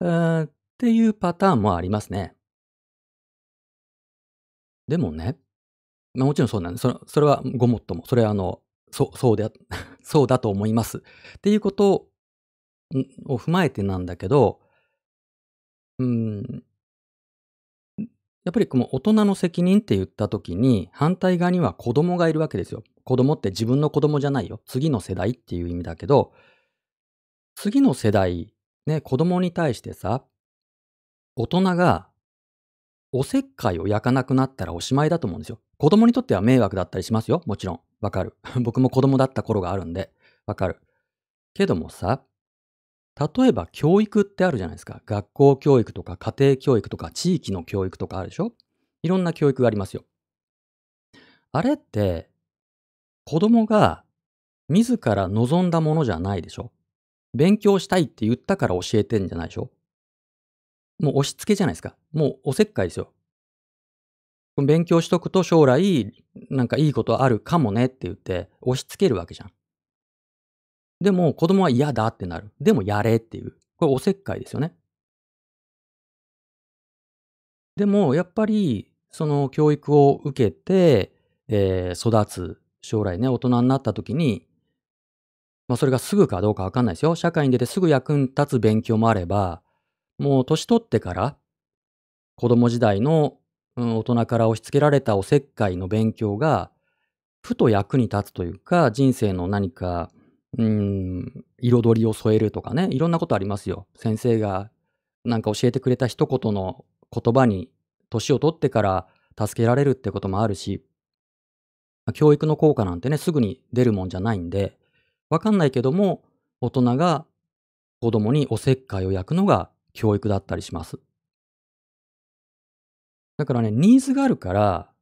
えーっていうパターンもありますね。でもね、まあ、もちろんそうなんです。それそれはごもっとも。それはあの、そう、そうで、[LAUGHS] そうだと思います。っていうことを踏まえてなんだけど、うん、やっぱりこの大人の責任って言った時に、反対側には子供がいるわけですよ。子供って自分の子供じゃないよ。次の世代っていう意味だけど、次の世代、ね、子供に対してさ、大人がおせっかいを焼かなくなったらおしまいだと思うんですよ。子供にとっては迷惑だったりしますよ。もちろん。わかる。[LAUGHS] 僕も子供だった頃があるんで、わかる。けどもさ、例えば教育ってあるじゃないですか。学校教育とか家庭教育とか地域の教育とかあるでしょいろんな教育がありますよ。あれって、子供が自ら望んだものじゃないでしょ勉強したいって言ったから教えてんじゃないでしょもう押し付けじゃないですか。もうおせっかいですよ。勉強しとくと将来、なんかいいことあるかもねって言って押し付けるわけじゃん。でも子供は嫌だってなる。でもやれっていう。これおせっかいですよね。でもやっぱりその教育を受けて、えー育つ将来ね、大人になった時に、まあそれがすぐかどうかわかんないですよ。社会に出てすぐ役に立つ勉強もあれば、もう年取ってから子供時代の、うん大人から押し付けられたおせっかいの勉強が、ふと役に立つというか、人生の何か、うん、彩りを添えるとかね、いろんなことありますよ。先生がなんか教えてくれた一言の言葉に年を取ってから助けられるってこともあるし、教育の効果なんてね、すぐに出るもんじゃないんで、わかんないけども、大人が子供におせっかいを焼くのが教育だったりします。だからね、ニーズがあるから、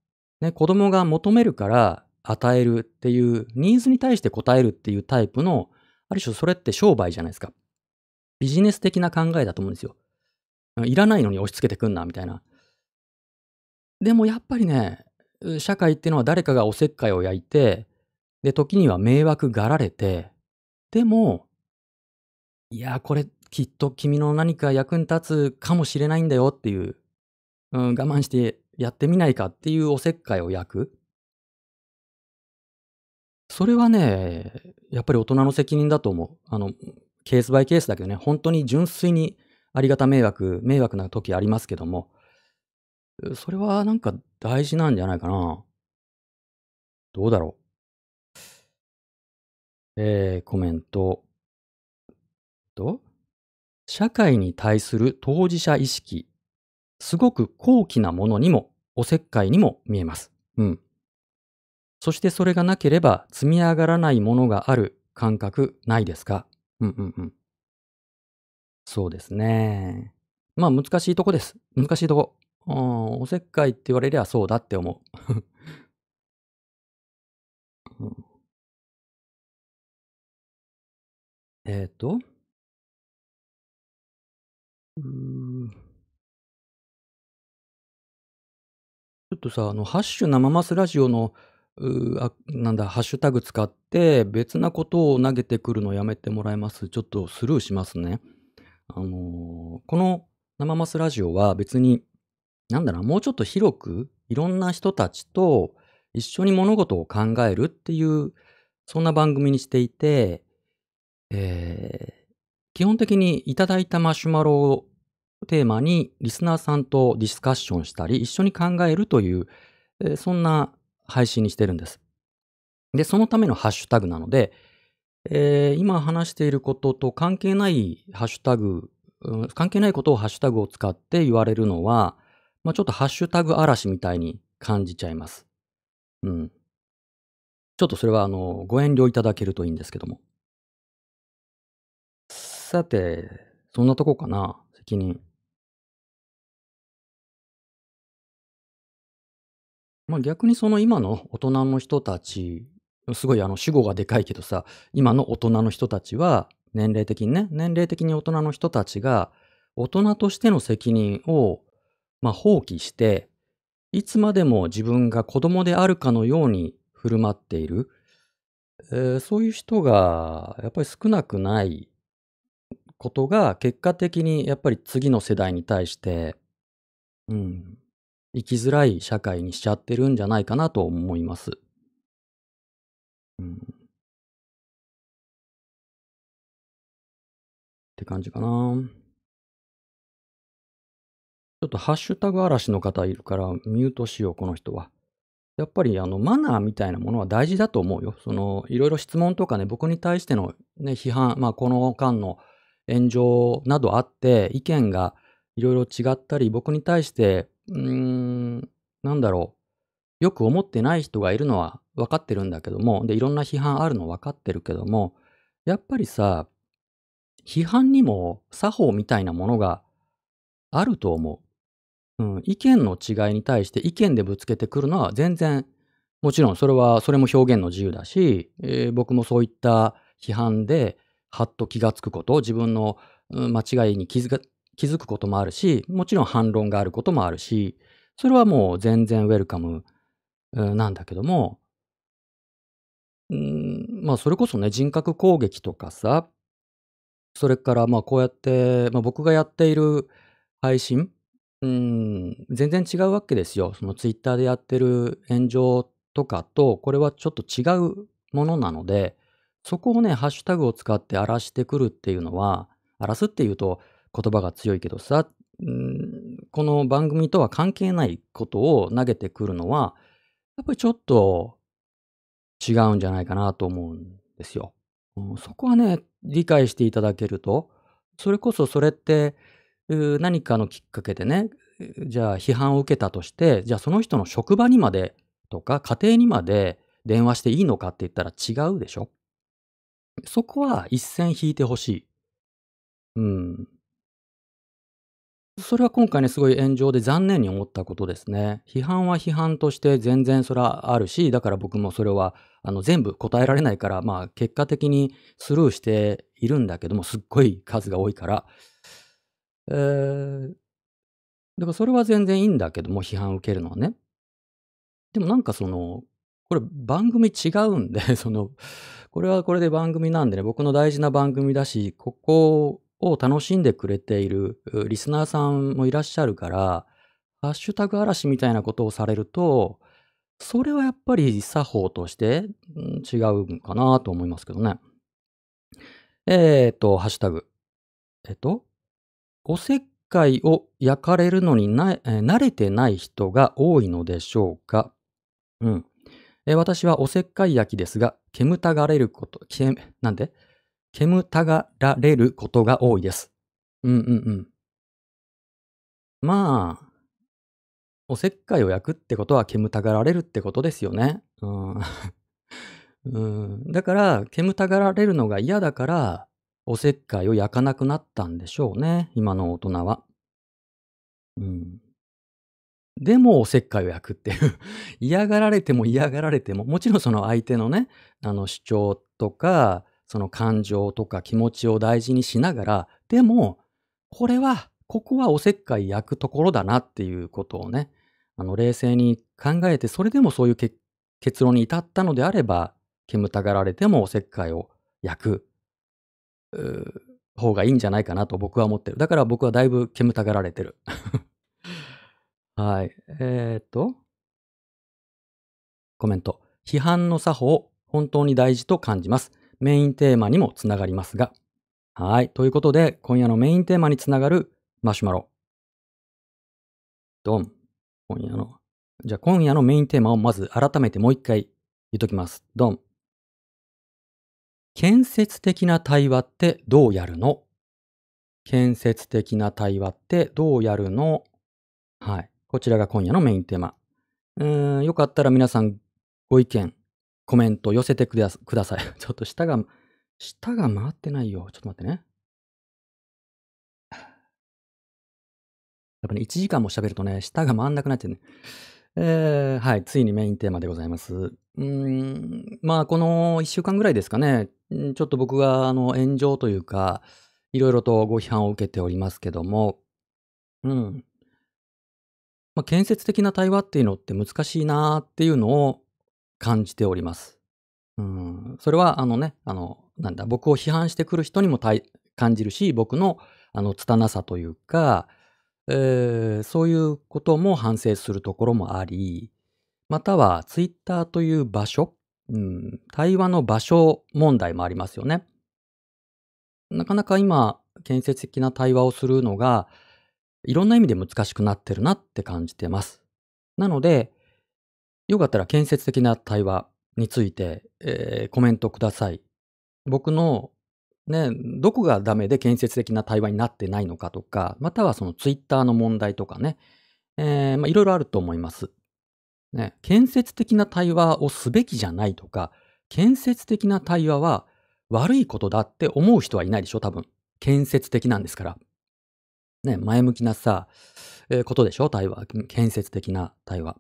ね、子供が求めるから与えるっていう、ニーズに対して応えるっていうタイプの、ある種それって商売じゃないですか。ビジネス的な考えだと思うんですよ。いらないのに押し付けてくんな、みたいな。でもやっぱりね、社会っていうのは誰かがおせっかいを焼いて、で、時には迷惑がられて、でも、いや、これきっと君の何か役に立つかもしれないんだよっていう、うん、我慢してやってみないかっていうおせっかいを焼く。それはね、やっぱり大人の責任だと思う。あの、ケースバイケースだけどね、本当に純粋にありがた迷惑、迷惑な時ありますけども、それはなんか大事なんじゃないかな。どうだろう。えー、コメント。と、社会に対する当事者意識、すごく高貴なものにも、おせっかいにも見えます。うん。そしてそれがなければ積み上がらないものがある感覚ないですか？うんうんうん。そうですね。まあ難しいとこです。難しいとこ。おせっかいって言われりゃそうだって思う。[LAUGHS] えっ、と。ちょっとさ、あの、ハッシュ生マスラジオの、うあ、なんだ、ハッシュタグ使って別なことを投げてくるのやめてもらえます？ちょっとスルーしますね。あの、この生マスラジオは別に、なんだろうもうちょっと広く、いろんな人たちと一緒に物事を考えるっていう、そんな番組にしていて、えー、基本的にいただいたマシュマロをテーマにリスナーさんとディスカッションしたり、一緒に考えるという、え、そんな配信にしてるんです。で、そのためのハッシュタグなので、えー、今話していることと関係ないハッシュタグ、うん、関係ないことをハッシュタグを使って言われるのは、まあ、ちょっとハッシュタグ嵐みたいに感じちゃいます。うん。ちょっとそれはあの、ご遠慮いただけるといいんですけども。さて、そんなとこかな、責任。まあ逆にその今の大人の人たちすごいあの主語がでかいけどさ、今の大人の人たちは、年齢的にね、年齢的に大人の人たちが、大人としての責任を、まあ、放棄して、いつまでも自分が子供であるかのように振る舞っている、えー、そういう人がやっぱり少なくないことが結果的にやっぱり次の世代に対して、うん、生きづらい社会にしちゃってるんじゃないかなと思います。うん。って感じかな。ちょっとハッシュタグ嵐の方いるからミュートしよう、この人は。やっぱりあのマナーみたいなものは大事だと思うよ。そのいろいろ質問とかね、僕に対してのね、批判、まあこの間の炎上などあって意見がいろいろ違ったり、僕に対して、うーん、なんだろう、よく思ってない人がいるのは分かってるんだけども、で、いろんな批判あるの分かってるけども、やっぱりさ、批判にも作法みたいなものがあると思う。うん、意見の違いに対して意見でぶつけてくるのは全然、もちろんそれは、それも表現の自由だし、えー、僕もそういった批判で、はっと気がつくこと、自分の間違いに気づ気づくこともあるし、もちろん反論があることもあるし、それはもう全然ウェルカムなんだけども、ん、まあ、それこそね、人格攻撃とかさ、それからまあこうやって、まあ、僕がやっている配信、うん、全然違うわけですよ。そのツイッターでやってる炎上とかと、これはちょっと違うものなので、そこをね、ハッシュタグを使って荒らしてくるっていうのは、荒らすっていうと言葉が強いけどさ、ん、この番組とは関係ないことを投げてくるのは、やっぱりちょっと違うんじゃないかなと思うんですよ。うん、そこはね、理解していただけると、それこそそれって、何かのきっかけでね、じゃあ批判を受けたとして、じゃあその人の職場にまでとか家庭にまで電話していいのかって言ったら違うでしょそこは一線引いてほしい。うん。それは今回ね、すごい炎上で残念に思ったことですね。批判は批判として全然それはあるし、だから僕もそれはあの全部答えられないから、まあ結果的にスルーしているんだけども、すっごい数が多いから。えー、だからそれは全然いいんだけども、批判を受けるのはね。でもなんかその、これ番組違うんで、[LAUGHS] その、これはこれで番組なんでね、僕の大事な番組だし、ここを楽しんでくれているリスナーさんもいらっしゃるから、ハッシュタグ嵐みたいなことをされると、それはやっぱり作法として違うかなと思いますけどね。えっ、と、ハッシュタグ。えっ、と、おせっかいを焼かれるのにな、え慣れてない人が多いのでしょうか？うん。え私はおせっかい焼きですが、煙たがれること、けなんで？煙たがられることが多いです。うんうんうん。まあ、おせっかいを焼くってことは煙たがられるってことですよね。うん。[LAUGHS] うん、だから、煙たがられるのが嫌だから、おせっかいを焼かなくなったんでしょうね、今の大人は。うん。でも、おせっかいを焼くっていう。[LAUGHS] 嫌がられても嫌がられても、もちろんその相手のね、あの主張とか、その感情とか気持ちを大事にしながら、でも、これは、ここはおせっかい焼くところだなっていうことをね、あの冷静に考えて、それでもそういう結論に至ったのであれば、煙たがられてもおせっかいを焼く方がいいんじゃないかなと僕は思ってる。だから僕はだいぶ煙たがられてる。はい。えー、っと、コメント。批判の作法、本当に大事と感じます。メインテーマにもつながりますが。はい。ということで、今夜のメインテーマにつながるマシュマロ。ドン。今夜の。じゃあ今夜のメインテーマをまず改めてもう一回言っときます。ドン。建設的な対話ってどうやるの？建設的な対話ってどうやるの？はい。こちらが今夜のメインテーマ。うーん、よかったら皆さんご意見、コメント寄せてください。[LAUGHS] ちょっと下が、下が回ってないよ。ちょっと待ってね。やっぱね、1時間も喋るとね、下が回んなくなっちゃうね。えー、はい。ついにメインテーマでございます。うーん、まあ、この1週間ぐらいですかね。ちょっと僕が、あの、炎上というか、いろいろとご批判を受けておりますけども、うん。まあ、建設的な対話っていうのって難しいなーっていうのを感じております。うん。それは、あのね、あの、なんだ、僕を批判してくる人にも感じるし、僕の、あの、拙さというか、えーそういうことも反省するところもあり、またはツイッターという場所、うん、対話の場所問題もありますよね。なかなか今、建設的な対話をするのが、いろんな意味で難しくなってるなって感じてます。なので、よかったら建設的な対話について、えーコメントください。僕のね、どこがダメで建設的な対話になってないのかとか、またはそのツイッターの問題とかね、えーまあ、いろいろあると思います。ね、建設的な対話をすべきじゃないとか、建設的な対話は悪いことだって思う人はいないでしょ、多分。建設的なんですから。ね、前向きなさ、えーことでしょ、対話。建設的な対話。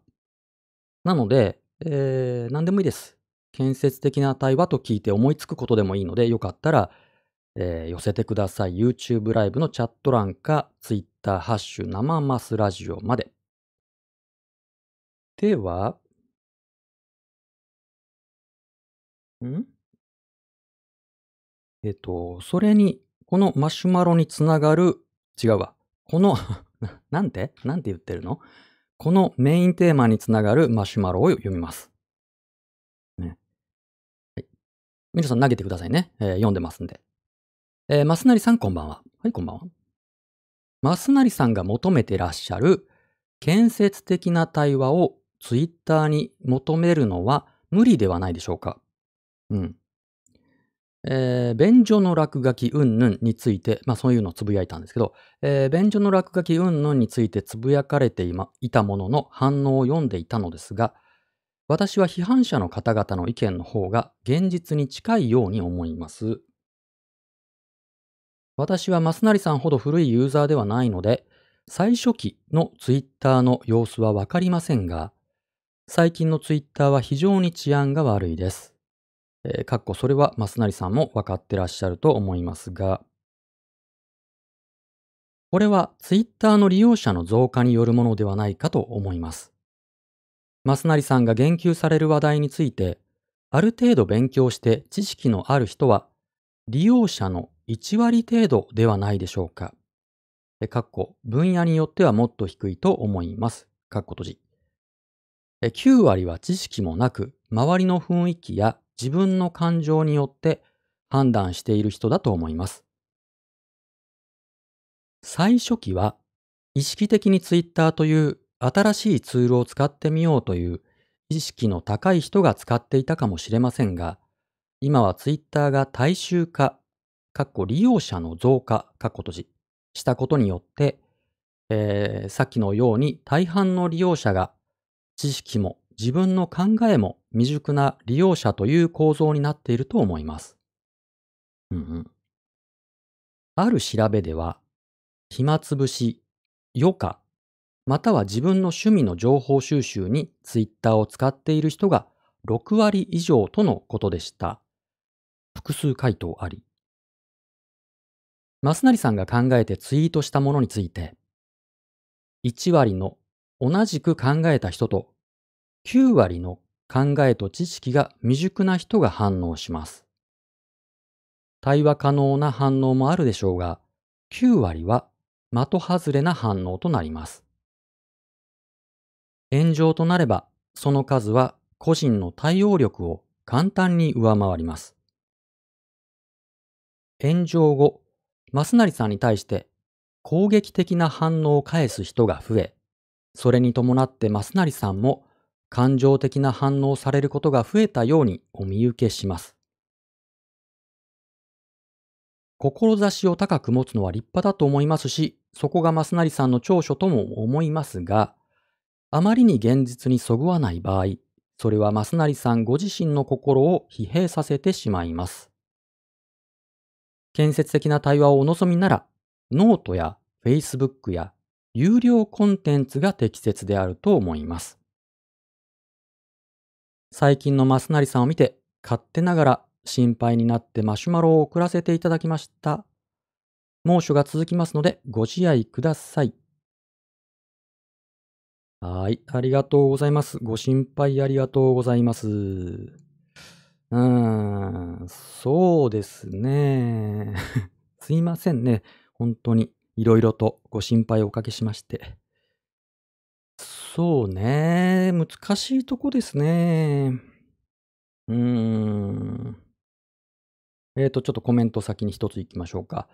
なので、えー何でもいいです。建設的な対話と聞いて思いつくことでもいいので、よかったら、えー寄せてください。YouTube ライブのチャット欄か、Twitter ハッシュ生マスラジオまで。では、ん？えっと、それに、このマシュマロにつながる、違うわ。この、[LAUGHS] なんて？なんて言ってるの？このメインテーマにつながるマシュマロを読みます。ね。はい。皆さん投げてくださいね。えー読んでますんで。えー、マスナリさんこんばんは。はい、こんばんは。マスナリさんが求めてらっしゃる建設的な対話をツイッターに求めるのは無理ではないでしょうか？うん。えー、便所の落書き云々について、まあそういうのをつぶやいたんですけど、えー便所の落書き云々についてつぶやかれてい,、ま、いたものの反応を読んでいたのですが、私は批判者の方々の意見の方が現実に近いように思います。私はマスナリさんほど古いユーザーではないので、最初期のツイッターの様子はわかりませんが、最近のツイッターは非常に治安が悪いです。えーかっこそれはマスナリさんも分かってらっしゃると思いますが、これはツイッターの利用者の増加によるものではないかと思います。マスナリさんが言及される話題について、ある程度勉強して知識のある人は、利用者の1割程度ではないでしょうか。えかっこ分野によってはもっと低いと思います。かっこ閉じ。9割は知識もなく、周りの雰囲気や自分の感情によって判断している人だと思います。最初期は意識的にツイッターという新しいツールを使ってみようという意識の高い人が使っていたかもしれませんが、今はツイッターが大衆化かっこ利用者の増加、かっこ閉じ、したことによって、えーさっきのように大半の利用者が知識も自分の考えも未熟な利用者という構造になっていると思います。うんうん。ある調べでは、暇つぶし、余暇、または自分の趣味の情報収集にツイッターを使っている人が6割以上とのことでした。複数回答あり。増成さんが考えてツイートしたものについて、1割の同じく考えた人と9割の考えと知識が未熟な人が反応します。対話可能な反応もあるでしょうが、9割は的外れな反応となります。炎上となれば、その数は個人の対応力を簡単に上回ります。炎上後、増成さんに対して攻撃的な反応を返す人が増え、それに伴って増成さんも感情的な反応されることが増えたようにお見受けします。志を高く持つのは立派だと思いますし、そこが増成さんの長所とも思いますが、あまりに現実にそぐわない場合、それは増成さんご自身の心を疲弊させてしまいます。建設的な対話をお望みなら、ノートや Facebook や有料コンテンツが適切であると思います。最近の増成さんを見て、勝手ながら心配になってマシュマロを送らせていただきました。猛暑が続きますのでご自愛ください。はい、ありがとうございます。ご心配ありがとうございます。うーん、そうですね。[LAUGHS] すいませんね。本当にいろいろとご心配をおかけしまして。そうね。難しいとこですね。うん。えっ、と、ちょっとコメント先に一つ行きましょうか。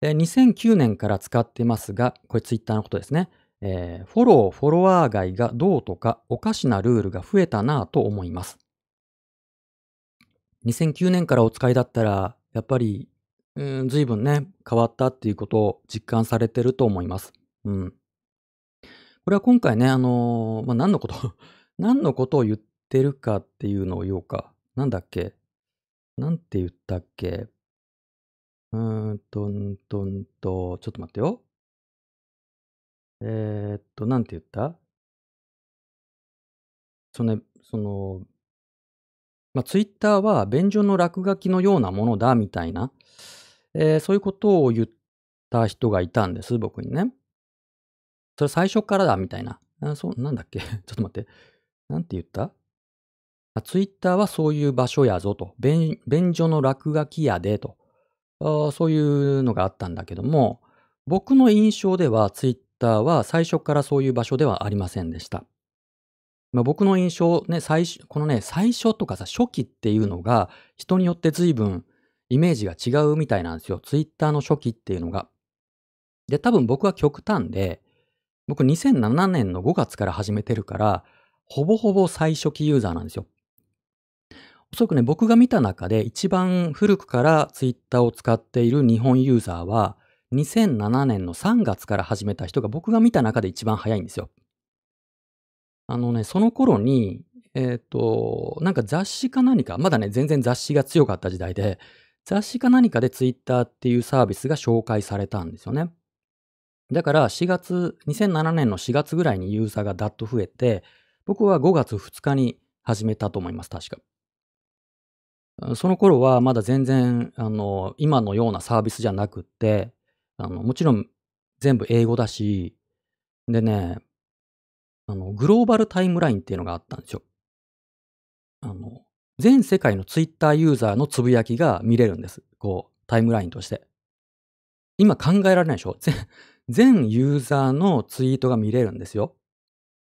えー2009年から使ってますが、これツイッターのことですね。えーフォロー、フォロワー外がどうとかおかしなルールが増えたなと思います。2009年からお使いだったら、やっぱり、うん、随分ね、変わったっていうことを実感されてると思います。うん。これは今回ね、あのーまあ、何のこと、[LAUGHS] 何のことを言ってるかっていうのを言おうか。なんだっけ？なんて言ったっけ？うーんと、んと、んと、ちょっと待ってよ。えーっと、なんて言った？そのね、その、まあ、ツイッターは便所の落書きのようなものだみたいな、えーそういうことを言った人がいたんです、僕にね。それ最初からだみたいな。あそう、なんだっけ？[LAUGHS] ちょっと待って。なんて言った？ツイッターはそういう場所やぞと。便所の落書きやでと。あそういうのがあったんだけども、僕の印象ではツイッターは最初からそういう場所ではありませんでした。まあ、僕の印象ね、最初、このね、最初とかさ、初期っていうのが人によって随分イメージが違うみたいなんですよ。ツイッターの初期っていうのが。で、多分僕は極端で、僕2007年の5月から始めてるから、ほぼほぼ最初期ユーザーなんですよ。おそらくね、僕が見た中で一番古くからツイッターを使っている日本ユーザーは、2007年の3月から始めた人が僕が見た中で一番早いんですよ。あのね、その頃に、えっ、と、なんか雑誌か何か、まだね、全然雑誌が強かった時代で、雑誌か何かでツイッターっていうサービスが紹介されたんですよね。だから4月、2007年の4月ぐらいにユーザーがダッと増えて、僕は5月2日に始めたと思います、確か。その頃はまだ全然、あの、今のようなサービスじゃなくって、あの、もちろん全部英語だし、でね、あの、グローバルタイムラインっていうのがあったんですよ。あの、全世界のツイッターユーザーのつぶやきが見れるんです。こう、タイムラインとして。今考えられないでしょ全ユーザーのツイートが見れるんですよ。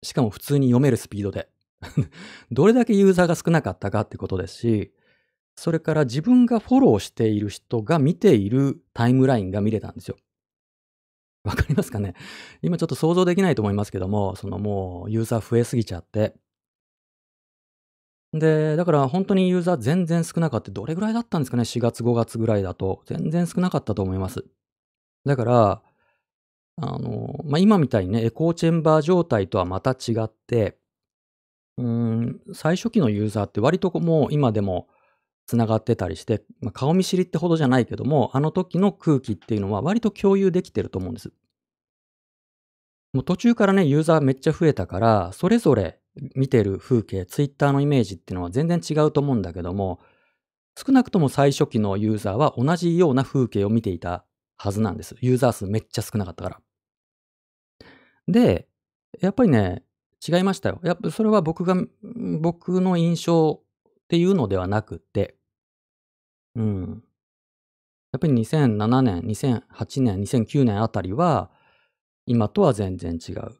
しかも普通に読めるスピードで。[LAUGHS] どれだけユーザーが少なかったかってことですし、それから自分がフォローしている人が見ているタイムラインが見れたんですよ。わかりますかね？今ちょっと想像できないと思いますけども、そのもうユーザー増えすぎちゃって、で、だから本当にユーザー全然少なかった。どれぐらいだったんですかね ?4 月、5月ぐらいだと。全然少なかったと思います。だから、あの、まあ、今みたいにね、エコーチェンバー状態とはまた違って、うん、最初期のユーザーって割ともう今でも繋がってたりして、まあ、顔見知りってほどじゃないけども、あの時の空気っていうのは割と共有できてると思うんです。もう途中からね、ユーザーめっちゃ増えたから、それぞれ見てる風景、ツイッターのイメージっていうのは全然違うと思うんだけども、少なくとも最初期のユーザーは同じような風景を見ていたはずなんです。ユーザー数めっちゃ少なかったから。で、やっぱりね、違いましたよ。やっぱそれは僕が、僕の印象っていうのではなくて、うん。やっぱり2007年、2008年、2009年あたりは、今とは全然違う。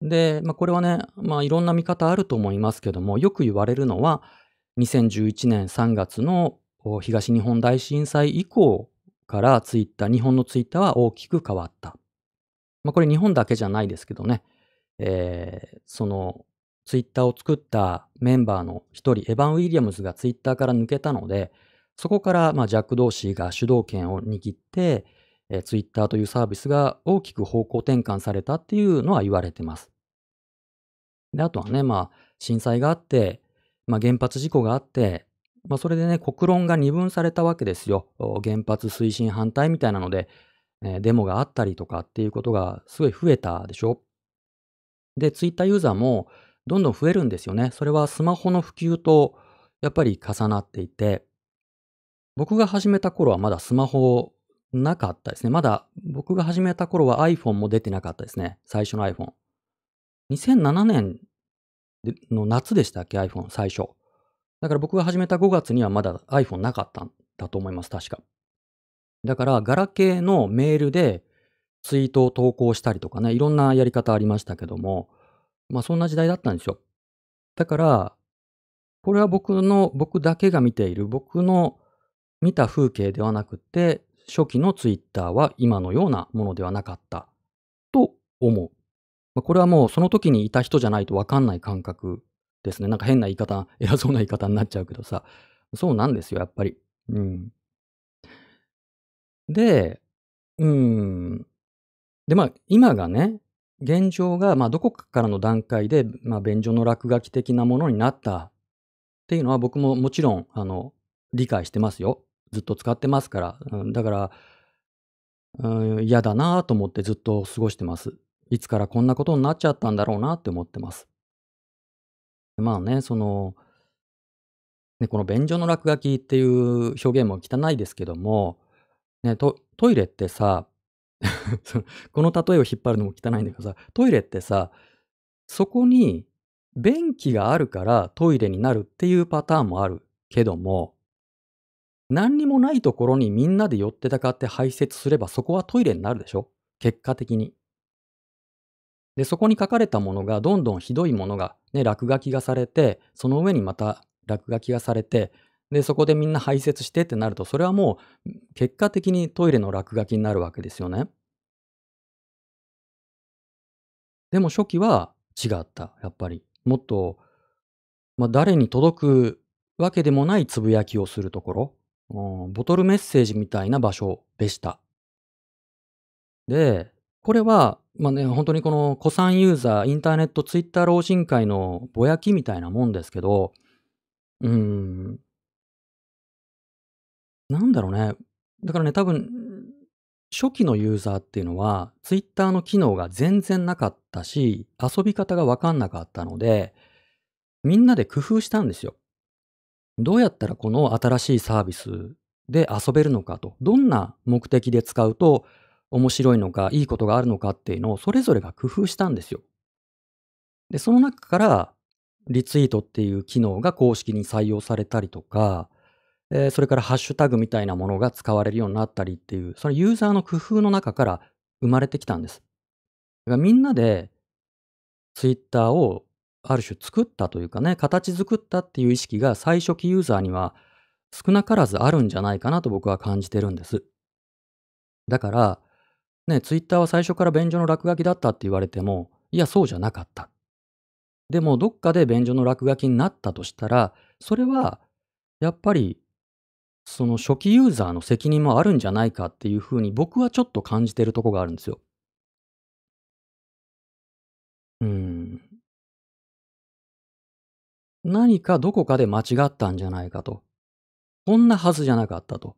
で、まあ、これはね、まあ、いろんな見方あると思いますけども、よく言われるのは、2011年3月の東日本大震災以降からツイッター、日本のツイッターは大きく変わった。まあ、これ日本だけじゃないですけどね、えー、そのツイッターを作ったメンバーの一人、エヴァン・ウィリアムズがツイッターから抜けたので、そこからまあジャック・ドーシーが主導権を握って、えー、ツイッターというサービスが大きく方向転換されたっていうのは言われてます。で、あとはね、まあ、震災があって、まあ、原発事故があって、まあ、それでね、国論が二分されたわけですよ。原発推進反対みたいなので、え、デモがあったりとかっていうことがすごい増えたでしょ？で、ツイッターユーザーもどんどん増えるんですよね。それはスマホの普及とやっぱり重なっていて、僕が始めた頃はまだスマホなかったですね。まだ僕が始めた頃は iPhone も出てなかったですね。最初の iPhone。2007年の夏でしたっけ ?iPhone 最初。だから僕が始めた5月にはまだ iPhone なかったんだと思います。確か。だから、ガラケーのメールでツイートを投稿したりとかね、いろんなやり方ありましたけども、まあそんな時代だったんですよ。だから、これは僕の、僕だけが見ている、僕の見た風景ではなくて、初期のツイッターは今のようなものではなかったと思う。まあ、これはもうその時にいた人じゃないとわかんない感覚ですね。なんか変な言い方、偉そうな言い方になっちゃうけどさ。そうなんですよ、やっぱり。うん。で、うん。で、まあ、今がね、現状が、まあ、どこかからの段階で、まあ、便所の落書き的なものになったっていうのは僕ももちろん、あの、理解してますよ。ずっと使ってますから。うん、だから、うん、嫌だなと思ってずっと過ごしてます。いつからこんなことになっちゃったんだろうなって思ってます。まあね、その、ね、この便所の落書きっていう表現も汚いですけども、ね、トイレってさ、[LAUGHS] この例えを引っ張るのも汚いんだけどさ、トイレってさ、そこに便器があるからトイレになるっていうパターンもあるけども、何にもないところにみんなで寄ってたかって排泄すればそこはトイレになるでしょ？結果的に。で、そこに書かれたものがどんどんひどいものがね、落書きがされて、その上にまた落書きがされて、で、そこでみんな排泄してってなると、それはもう結果的にトイレの落書きになるわけですよね。でも初期は違った、やっぱり。もっと、まあ、誰に届くわけでもないつぶやきをするところ、うん、ボトルメッセージみたいな場所でした。で、これは、まあね、本当にこの古参ユーザー、インターネット、ツイッター老人会のぼやきみたいなもんですけど、うん、なんだろうね。だからね、多分、初期のユーザーっていうのは、ツイッターの機能が全然なかったし、遊び方がわかんなかったので、みんなで工夫したんですよ。どうやったらこの新しいサービスで遊べるのかと、どんな目的で使うと面白いのか、いいことがあるのかっていうのをそれぞれが工夫したんですよ。で、その中から、リツイートっていう機能が公式に採用されたりとか、えー、それからハッシュタグみたいなものが使われるようになったりっていう、そのユーザーの工夫の中から生まれてきたんです。だからみんなでツイッターをある種作ったというかね、形作ったっていう意識が最初期ユーザーには少なからずあるんじゃないかなと僕は感じてるんです。だから、ね、ツイッターは最初から便所の落書きだったって言われても、いや、そうじゃなかった。でもどっかで便所の落書きになったとしたら、それはやっぱりその初期ユーザーの責任もあるんじゃないかっていうふうに僕はちょっと感じてるとこがあるんですよ。うん。何かどこかで間違ったんじゃないかと。こんなはずじゃなかったと。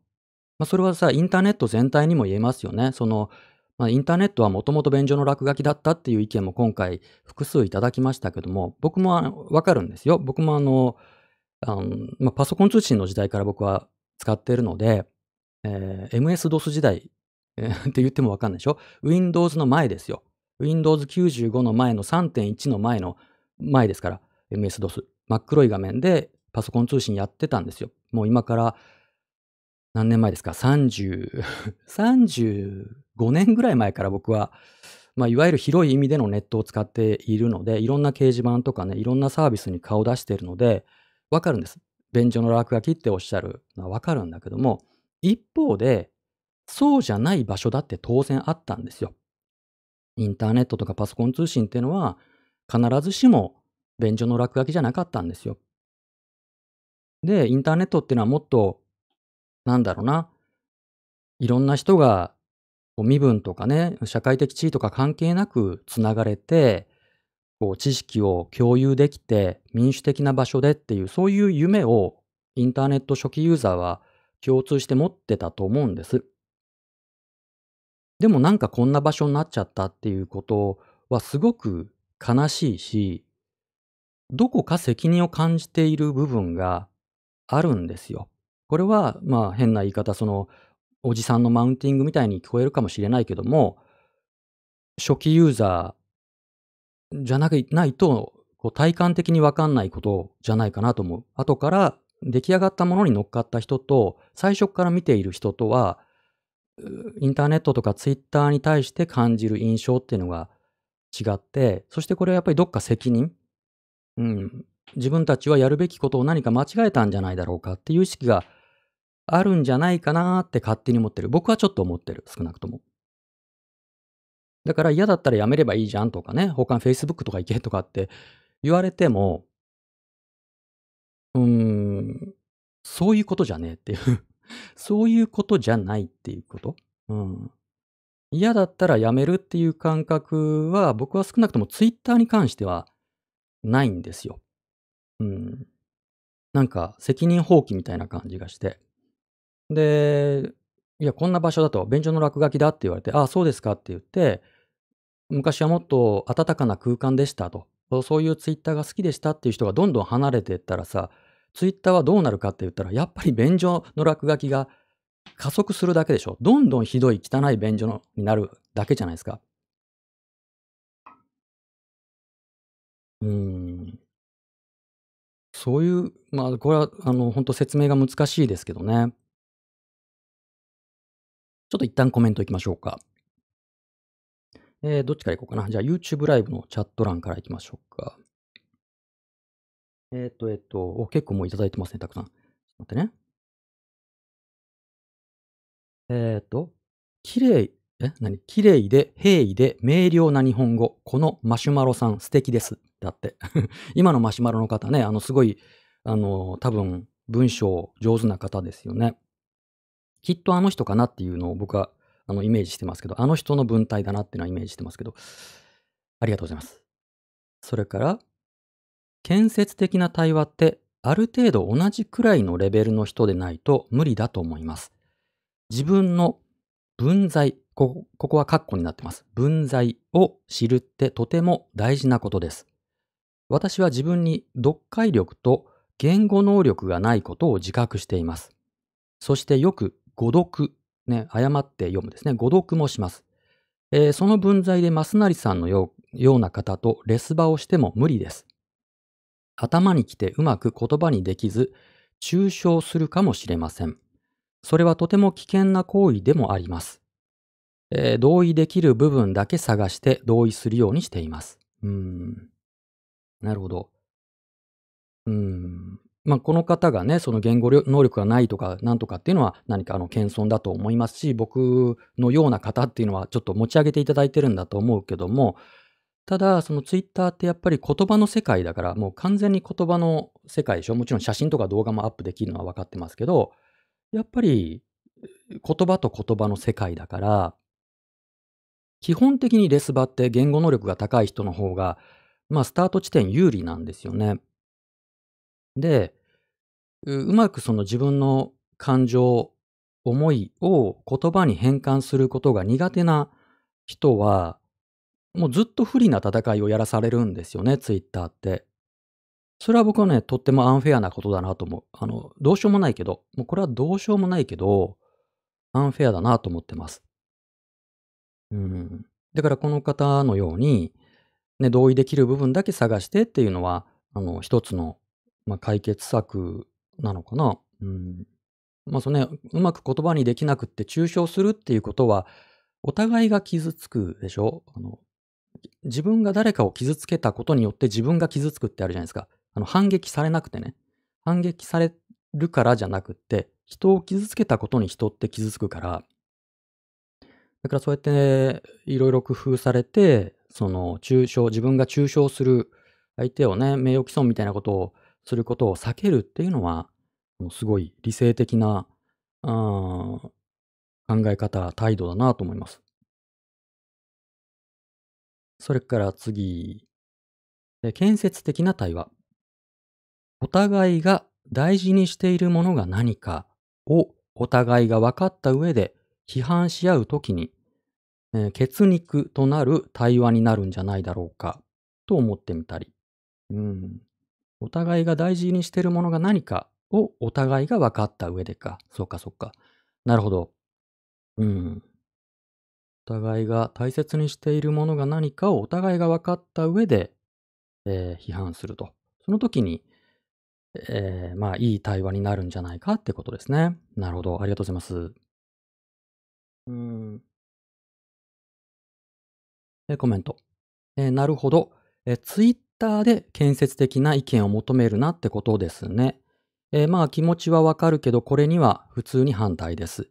まあ、それはさ、インターネット全体にも言えますよね。その、まあ、インターネットはもともと便所の落書きだったっていう意見も今回複数いただきましたけども、僕もわかるんですよ。僕もあの、あのまあ、パソコン通信の時代から僕は使っているので、えー、MS-DOS 時代、えー、って言ってもわかんないでしょ ?Windows の前ですよ。Windows 95の前の3.1の前の前ですから、MS-DOS。真っ黒い画面でパソコン通信やってたんですよ。もう今から何年前ですか ?30、35 [LAUGHS] 年ぐらい前から僕は、まあ、いわゆる広い意味でのネットを使っているので、いろんな掲示板とかね、いろんなサービスに顔を出しているので、わかるんです。便所の落書きっておっしゃるのはわかるんだけども、一方で、そうじゃない場所だって当然あったんですよ。インターネットとかパソコン通信っていうのは、必ずしも便所の落書きじゃなかったんですよ。で、インターネットっていうのはもっと、なんだろうな、いろんな人が身分とかね、社会的地位とか関係なくつながれて、こう知識を共有できて民主的な場所でっていうそういう夢をインターネット初期ユーザーは共通して持ってたと思うんです。でもなんかこんな場所になっちゃったっていうことはすごく悲しいし、どこか責任を感じている部分があるんですよ。これはまあ変な言い方、そのおじさんのマウンティングみたいに聞こえるかもしれないけども、初期ユーザーじゃないと、こう体感的にわかんないことじゃないかなと思う。後から出来上がったものに乗っかった人と、最初から見ている人とは、インターネットとかツイッターに対して感じる印象っていうのが違って、そしてこれはやっぱりどっか責任、うん、自分たちはやるべきことを何か間違えたんじゃないだろうかっていう意識があるんじゃないかなって勝手に思ってる。僕はちょっと思ってる、少なくとも。だから嫌だったらやめればいいじゃんとかね、他の Facebook とか行けとかって言われても、うーん、そういうことじゃねえっていうそういうことじゃないっていうこと。うん。嫌だったらやめるっていう感覚は僕は少なくとも Twitter に関してはないんですよ。うん。なんか責任放棄みたいな感じがして。で、いや、こんな場所だと便所の落書きだって言われて、ああ、そうですかって言って、昔はもっと暖かな空間でしたと。そういうツイッターが好きでしたっていう人がどんどん離れていったらさ、ツイッターはどうなるかって言ったら、やっぱり便所の落書きが加速するだけでしょ。どんどんひどい汚い便所のになるだけじゃないですか。うん。そういう、まあ、これは、あの、本当説明が難しいですけどね。ちょっと一旦コメントいきましょうか。えー、どっちからいこうかな？じゃあ YouTube ライブのチャット欄からいきましょうか。えっ、ー、と、えっ、ー、と、お、結構もういただいてますね、たくさん。ちょっと待ってね。えっ、ー、と、綺麗、え何？綺麗で平易で明瞭な日本語。このマシュマロさん素敵です。だって。[LAUGHS] 今のマシュマロの方ね、あの、すごい、あの、多分、文章上手な方ですよね。きっとあの人かなっていうのを僕は、あの、イメージしてますけど、あの人の文体だなっていうのはイメージしてますけど、ありがとうございます。それから、建設的な対話ってある程度同じくらいのレベルの人でないと無理だと思います。自分の分際、ここはカッコになってます。分際を知るってとても大事なことです。私は自分に読解力と言語能力がないことを自覚しています。そしてよく誤読、ね、誤って読むですね。誤読もします。えー、その分際で増成さんのような方とレス場をしても無理です。頭にきてうまく言葉にできず、抽象するかもしれません。それはとても危険な行為でもあります。えー、同意できる部分だけ探して同意するようにしています。うん。なるほど。うん。まあ、この方がね、その言語能力がないとか、なんとかっていうのは何かあの謙遜だと思いますし、僕のような方っていうのはちょっと持ち上げていただいてるんだと思うけども、ただ、そのツイッターってやっぱり言葉の世界だから、もう完全に言葉の世界でしょ？もちろん写真とか動画もアップできるのは分かってますけど、やっぱり言葉と言葉の世界だから、基本的にレスバって言語能力が高い人の方が、まあスタート地点有利なんですよね。で、うまくその自分の感情、思いを言葉に変換することが苦手な人は、もうずっと不利な戦いをやらされるんですよね、ツイッターって。それは僕はね、とってもアンフェアなことだなと思う。あの、どうしようもないけど、もうこれはどうしようもないけど、アンフェアだなと思ってます。うん。だからこの方のように、ね、同意できる部分だけ探してっていうのは、あの、一つの、まあ、解決策なのかな。うん。まあ、そのね、うまく言葉にできなくって抽象するっていうことは、お互いが傷つくでしょ？あの、自分が誰かを傷つけたことによって自分が傷つくってあるじゃないですか。あの、反撃されなくてね。反撃されるからじゃなくって、人を傷つけたことに人って傷つくから、だからそうやっていろいろ工夫されて、その抽象、自分が抽象する相手をね、名誉毀損みたいなことをすることを避けるっていうのは、すごい理性的な、考え方、態度だなと思います。それから次、建設的な対話。お互いが大事にしているものが何かをお互いが分かった上で批判し合うときに、えー、血肉となる対話になるんじゃないだろうかと思ってみたり、うん、お互いが大事にしているものが何かをお互いが分かった上でか。そうか、そうか。なるほど。うん。お互いが大切にしているものが何かをお互いが分かった上で、えー、批判すると。その時に、えー、まあ、いい対話になるんじゃないかってことですね。なるほど。ありがとうございます。うん。えコメント。えー、なるほど。えツイッターで建設的な意見を求めるなってことですね。えー、まあ気持ちはわかるけど、これには普通に反対です。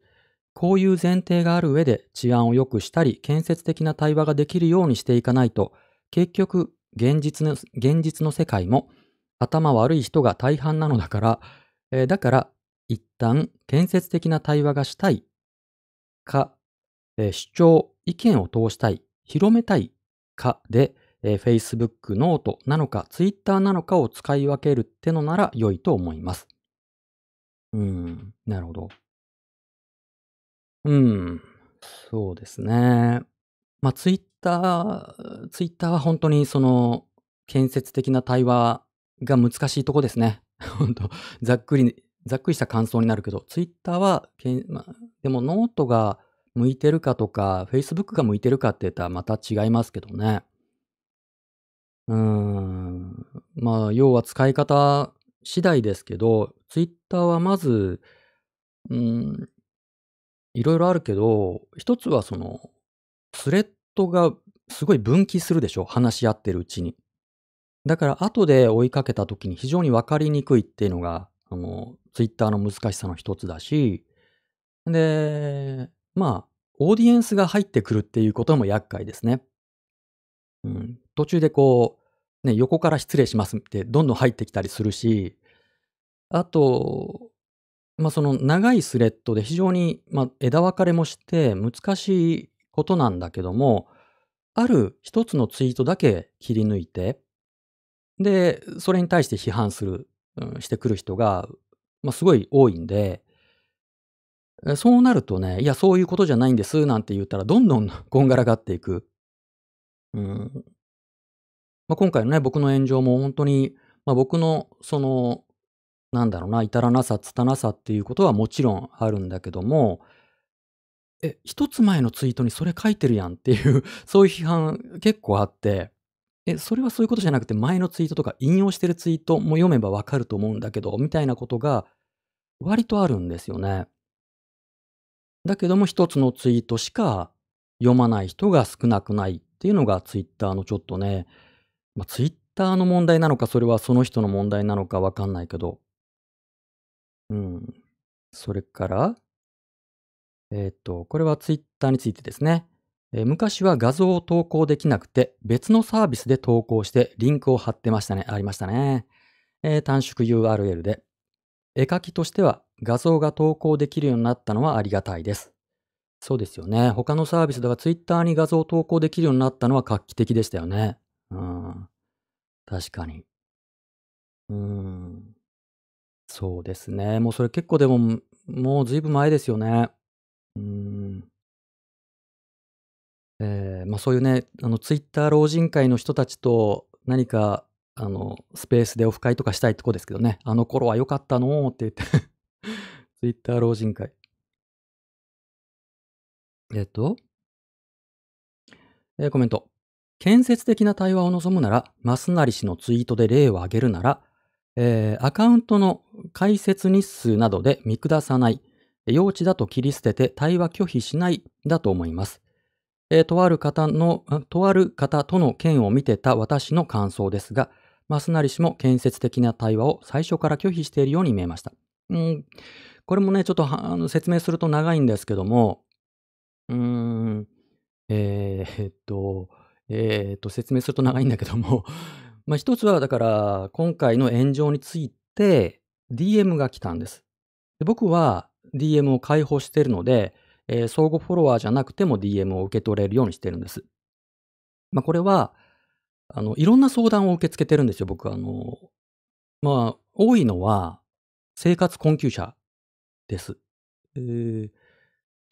こういう前提がある上で治安を良くしたり、建設的な対話ができるようにしていかないと、結局、現実の、現実の世界も頭悪い人が大半なのだから、えー、だから一旦建設的な対話がしたいか、えー、主張、意見を通したい、広めたいかで、えー、Facebook ノートなのか Twitter なのかを使い分けるってのなら良いと思います。うん、なるほど。うん、そうですね。まあ、Twitter、Twitter は本当にその建設的な対話が難しいとこですね。[LAUGHS] 本当ざっくり、ざっくりした感想になるけど、ツイッターはけん、ま、でもノートが向いてるかとか、Facebook が向いてるかって言ったらまた違いますけどね。うん。まあ、要は使い方次第ですけど、ツイッターはまず、うん、いろいろあるけど、一つはその、スレッドがすごい分岐するでしょ話し合ってるうちに。だから後で追いかけた時に非常に分かりにくいっていうのが、あの、ツイッターの難しさの一つだし、で、まあ、オーディエンスが入ってくるっていうことも厄介ですね。うん、途中でこう、ね、横から失礼しますってどんどん入ってきたりするし、あと、まあ、その長いスレッドで非常に、まあ、枝分かれもして難しいことなんだけども、ある一つのツイートだけ切り抜いて、で、それに対して批判する、うん、してくる人が、まあ、すごい多いんで、そうなるとね、いや、そういうことじゃないんです、なんて言ったら、どんどん [LAUGHS] こんがらがっていく。うん。まあ、今回のね、僕の炎上も本当に、まあ、僕の、その、なんだろうな、至らなさ、拙さっていうことはもちろんあるんだけども、え、一つ前のツイートにそれ書いてるやんっていう [LAUGHS] そういう批判結構あって、え、それはそういうことじゃなくて、前のツイートとか引用してるツイートも読めばわかると思うんだけど、みたいなことが割とあるんですよね。だけども一つのツイートしか読まない人が少なくないっていうのがツイッターのちょっとね、まあ、ツイッターの問題なのか、それはその人の問題なのかわかんないけど。うん。それから、えっ、と、これはツイッターについてですね。え昔は画像を投稿できなくて、別のサービスで投稿してリンクを貼ってましたね。ありましたね。えー短縮 URL で。絵描きとしては画像が投稿できるようになったのはありがたいです。そうですよね。他のサービスだから Twitter に画像を投稿できるようになったのは画期的でしたよね。うん。確かに。うん。そうですね。もうそれ結構でも、もうずいぶん前ですよね。うん。えーまあそういうね、あの、ツイッター老人会の人たちと何か、あの、スペースでオフ会とかしたいとこですけどね。あの頃は良かったのーって言って。[LAUGHS] ツイッター老人会。えっと、えーコメント。建設的な対話を望むなら、マスナリ氏のツイートで例を挙げるなら、えーアカウントの解説日数などで見下さない、幼稚だと切り捨てて対話拒否しないだと思います。えーとある方の、とある方との件を見てた私の感想ですが、マスナリ氏も建設的な対話を最初から拒否しているように見えました。うん、これもね、ちょっとあの説明すると長いんですけども、うーん、えっと、えーっと、説明すると長いんだけども、[LAUGHS] ま一つはだから、今回の炎上について DM が来たんです。で僕は DM を開放しているので、えー相互フォロワーじゃなくても DM を受け取れるようにしてるんです。まこれは、あの、いろんな相談を受け付けてるんですよ、僕は。あの、まあ、多いのは、生活困窮者です。えー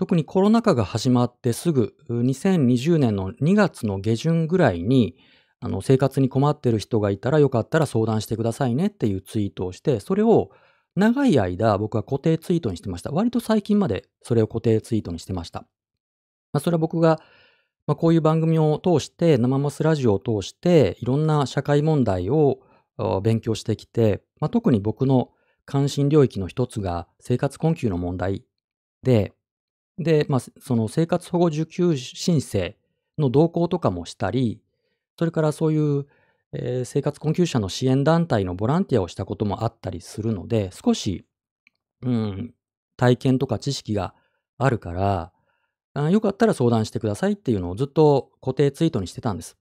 特にコロナ禍が始まってすぐ、2020年の2月の下旬ぐらいに、あの、生活に困ってる人がいたらよかったら相談してくださいねっていうツイートをして、それを長い間僕は固定ツイートにしてました。割と最近までそれを固定ツイートにしてました。まあ、それは僕が、まあ、こういう番組を通して、生マスラジオを通して、いろんな社会問題を勉強してきて、まあ、特に僕の関心領域の一つが生活困窮の問題で、で、まあ、その生活保護受給申請の動向とかもしたり、それからそういう、えー生活困窮者の支援団体のボランティアをしたこともあったりするので、少し、うん、体験とか知識があるから、あよかったら相談してくださいっていうのをずっと固定ツイートにしてたんです。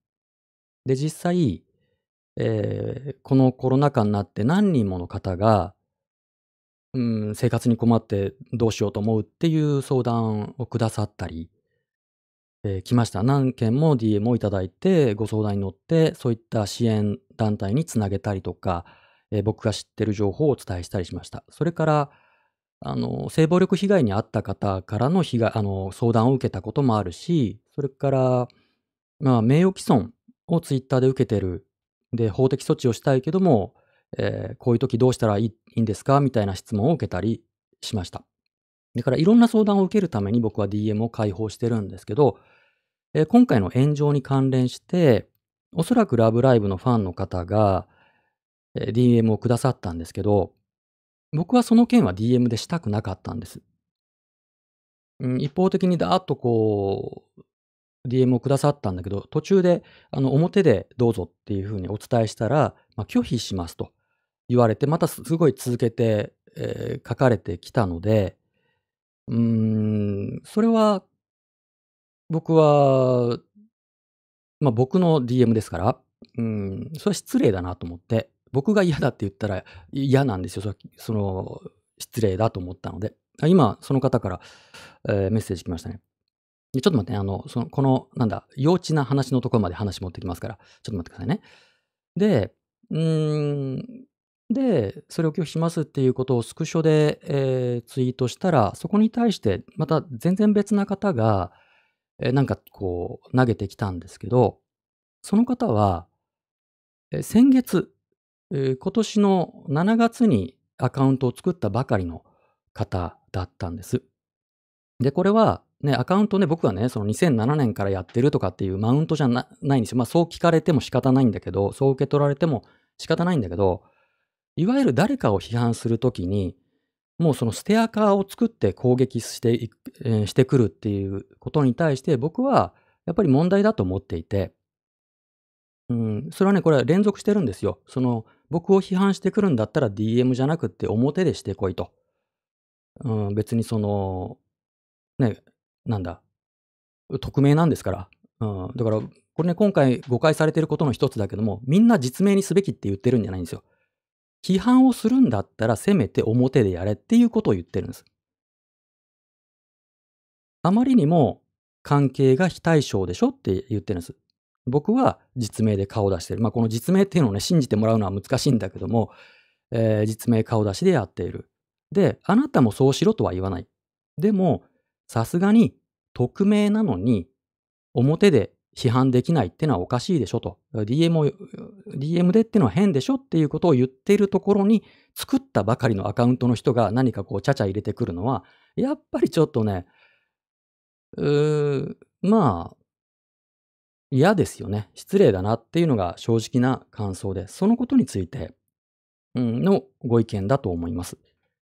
で、実際、えーこのコロナ禍になって何人もの方が、うん、生活に困ってどうしようと思うっていう相談をくださったり、えー来ました。何件も DM をいただいて、ご相談に乗って、そういった支援団体につなげたりとか、えー僕が知ってる情報をお伝えしたりしました。それから、あの、性暴力被害に遭った方からの被害、あの、相談を受けたこともあるし、それから、まあ、名誉毀損をツイッターで受けてる。で、法的措置をしたいけども、えーこういう時どうしたらいいんですか？みたいな質問を受けたりしました。だからいろんな相談を受けるために僕は DM を開放してるんですけど、えー今回の炎上に関連して、おそらくラブライブのファンの方が、えー DM をくださったんですけど、僕はその件は DM でしたくなかったんです。うん、一方的にだーっとこう、DM をくださったんだけど、途中で、あの、表でどうぞっていうふうにお伝えしたら、まあ、拒否しますと言われて、またすごい続けて、えー書かれてきたので、うーん、それは、僕は、まあ、僕の DM ですから、うん、それは失礼だなと思って、僕が嫌だって言ったら嫌なんですよ。それその、失礼だと思ったので。今、その方から、えーメッセージ来ましたね。ちょっと待ってね、あの、その、この、なんだ、幼稚な話のところまで話持ってきますから、ちょっと待ってくださいね。で、うーん、で、それを拒否しますっていうことをスクショで、えーツイートしたら、そこに対して、また全然別な方が、えーなんかこう、投げてきたんですけど、その方は、えー先月、えー今年の7月にアカウントを作ったばかりの方だったんです。で、これは、ね、アカウントね、僕はね、その2007年からやってるとかっていうマウントじゃなないんですよ。まあそう聞かれても仕方ないんだけど、そう受け取られても仕方ないんだけど、いわゆる誰かを批判するときに、もうそのステアカーを作って攻撃していく、えーしてくるっていうことに対して僕はやっぱり問題だと思っていて、うん、それはね、これは連続してるんですよ。その、僕を批判してくるんだったら DM じゃなくて表でしてこいと。うん、別にその、ね、なんだ、匿名なんですから。うん、だから、これね、今回誤解されてることの一つだけども、みんな実名にすべきって言ってるんじゃないんですよ。批判をするんだったら、せめて表でやれっていうことを言ってるんです。あまりにも関係が非対称でしょって言ってるんです。僕は実名で顔出してる。まあ、この実名っていうのをね、信じてもらうのは難しいんだけども、えー、実名顔出しでやっている。で、あなたもそうしろとは言わない。でも、さすがに匿名なのに表で批判できないっていうのはおかしいでしょと。DM を、DM でっていうのは変でしょっていうことを言っているところに作ったばかりのアカウントの人が何かこうちゃちゃ入れてくるのは、やっぱりちょっとね、うーまあ、嫌ですよね。失礼だなっていうのが正直な感想で、そのことについて、うん、のご意見だと思います。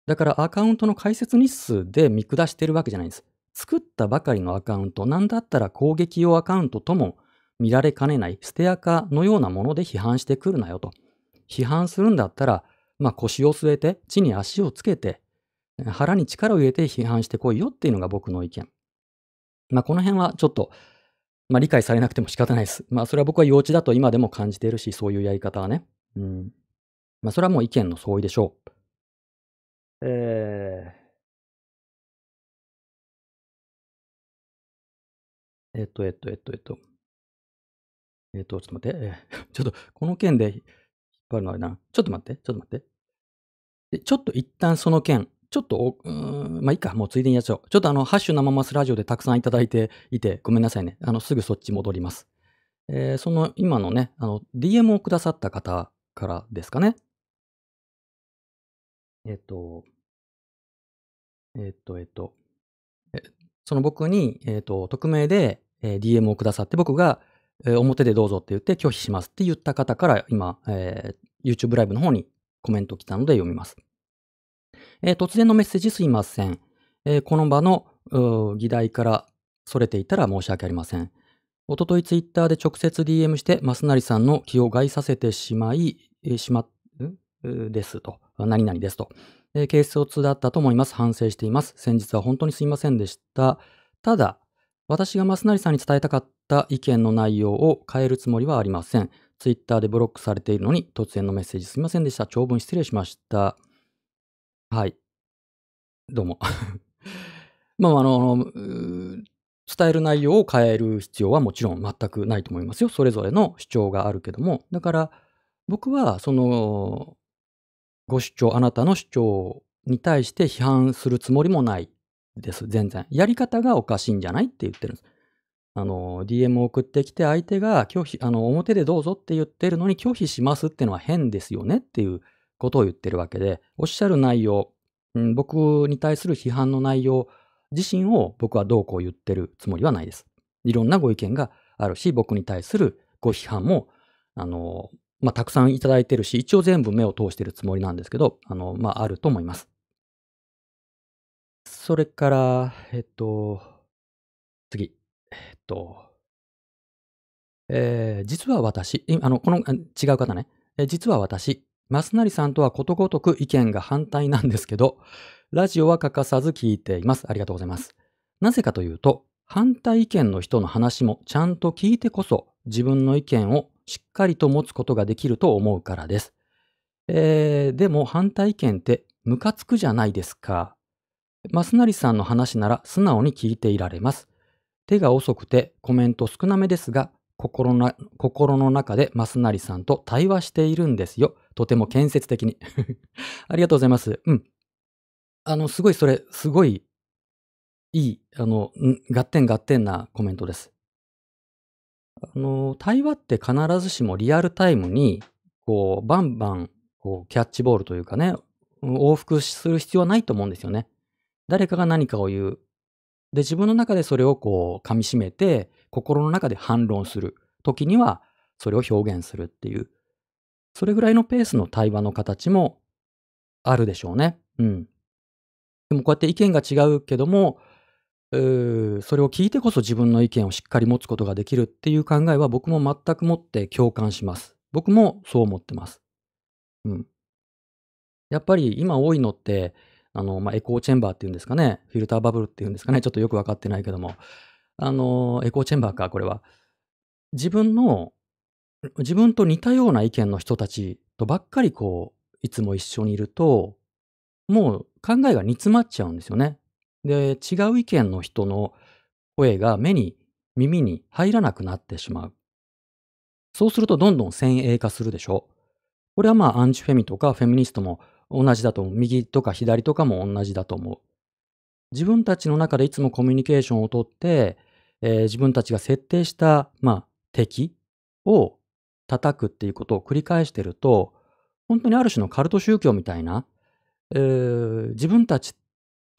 だからアカウントの解説日数で見下してるわけじゃないんです。作ったばかりのアカウント、なんだったら攻撃用アカウントとも見られかねないステアカのようなもので批判してくるなよと。批判するんだったら、まあ腰を据えて、地に足をつけて、腹に力を入れて批判してこいよっていうのが僕の意見。まあこの辺はちょっと、まあ理解されなくても仕方ないです。まあそれは僕は幼稚だと今でも感じているし、そういうやり方はね。うん。まあそれはもう意見の相違でしょう。えー、えっと、えっと、えっと、えっと。えっと、ちょっと待って。えー、[LAUGHS] ちょっと、この件で引っ張るのあれな。ちょっと待って、ちょっと待って。でちょっと一旦その件、ちょっとうん、まあいいか、もうついでにやっちゃおう。ちょっとあの、ハッシュ生マスラジオでたくさんいただいていて、ごめんなさいね。あの、すぐそっち戻ります。えー、その、今のね、あの、DM をくださった方からですかね。えっと、えっと、えっと、その僕に、えっと、匿名で、えー DM をくださって、僕が、えー表でどうぞって言って拒否しますって言った方から今、えー YouTube ライブの方にコメント来たので読みます。えー突然のメッセージすいません。えーこの場の議題からそれていたら申し訳ありません。おとといツイッターで直接 DM して、マスナリさんの気を害させてしまい、えーしま、ん？ですと。何々ですと。えー、軽率だったと思います。反省しています。先日は本当にすいませんでした。ただ、私が増成さんに伝えたかった意見の内容を変えるつもりはありません。ツイッターでブロックされているのに突然のメッセージすいませんでした。長文失礼しました。はい。どうも。[LAUGHS] まあ、あの、伝える内容を変える必要はもちろん全くないと思いますよ。それぞれの主張があるけども。だから、僕は、その、ご主張、あなたの主張に対して批判するつもりもないです。全然。やり方がおかしいんじゃないって言ってるんです。あの、DM を送ってきて相手が拒否、あの、表でどうぞって言ってるのに拒否しますってのは変ですよねっていうことを言ってるわけで、おっしゃる内容、うん、僕に対する批判の内容自身を僕はどうこう言ってるつもりはないです。いろんなご意見があるし、僕に対するご批判も、あの、まあ、たくさんいただいてるし、一応全部目を通してるつもりなんですけど、あの、まあ、あると思います。それから、えっと、次。えっと、えー、実は私、あの、この、違う方ね。え実は私、増成さんとはことごとく意見が反対なんですけど、ラジオは欠かさず聞いています。ありがとうございます。なぜかというと、反対意見の人の話もちゃんと聞いてこそ、自分の意見をしっかりと持つことができると思うからです。えー、でも反対意見ってムカつくじゃないですか。増成さんの話なら素直に聞いていられます。手が遅くてコメント少なめですが、心の心の中で増成さんと対話しているんですよ。とても建設的に。[LAUGHS] ありがとうございます。うん。あの、すごいそれ、すごいいい、あの、合点合点なコメントです。あの、対話って必ずしもリアルタイムに、こう、バンバン、こう、キャッチボールというかね、往復する必要はないと思うんですよね。誰かが何かを言う。で、自分の中でそれをこう、噛み締めて、心の中で反論する。時には、それを表現するっていう。それぐらいのペースの対話の形もあるでしょうね。うん。でもこうやって意見が違うけども、それを聞いてこそ自分の意見をしっかり持つことができるっていう考えは僕も全くもって共感します。僕もそう思ってます。うん。やっぱり今多いのって、あの、まあ、エコーチェンバーっていうんですかね、フィルターバブルっていうんですかね、ちょっとよくわかってないけども、あの、エコーチェンバーか、これは。自分の、自分と似たような意見の人たちとばっかりこう、いつも一緒にいると、もう考えが煮詰まっちゃうんですよね。で、違う意見の人の声が目に、耳に入らなくなってしまう。そうするとどんどん先鋭化するでしょ。これはまあアンチフェミとかフェミニストも同じだと思う。右とか左とかも同じだと思う。自分たちの中でいつもコミュニケーションをとって、えー、自分たちが設定した、まあ、敵を叩くっていうことを繰り返してると、本当にある種のカルト宗教みたいな、えー、自分たち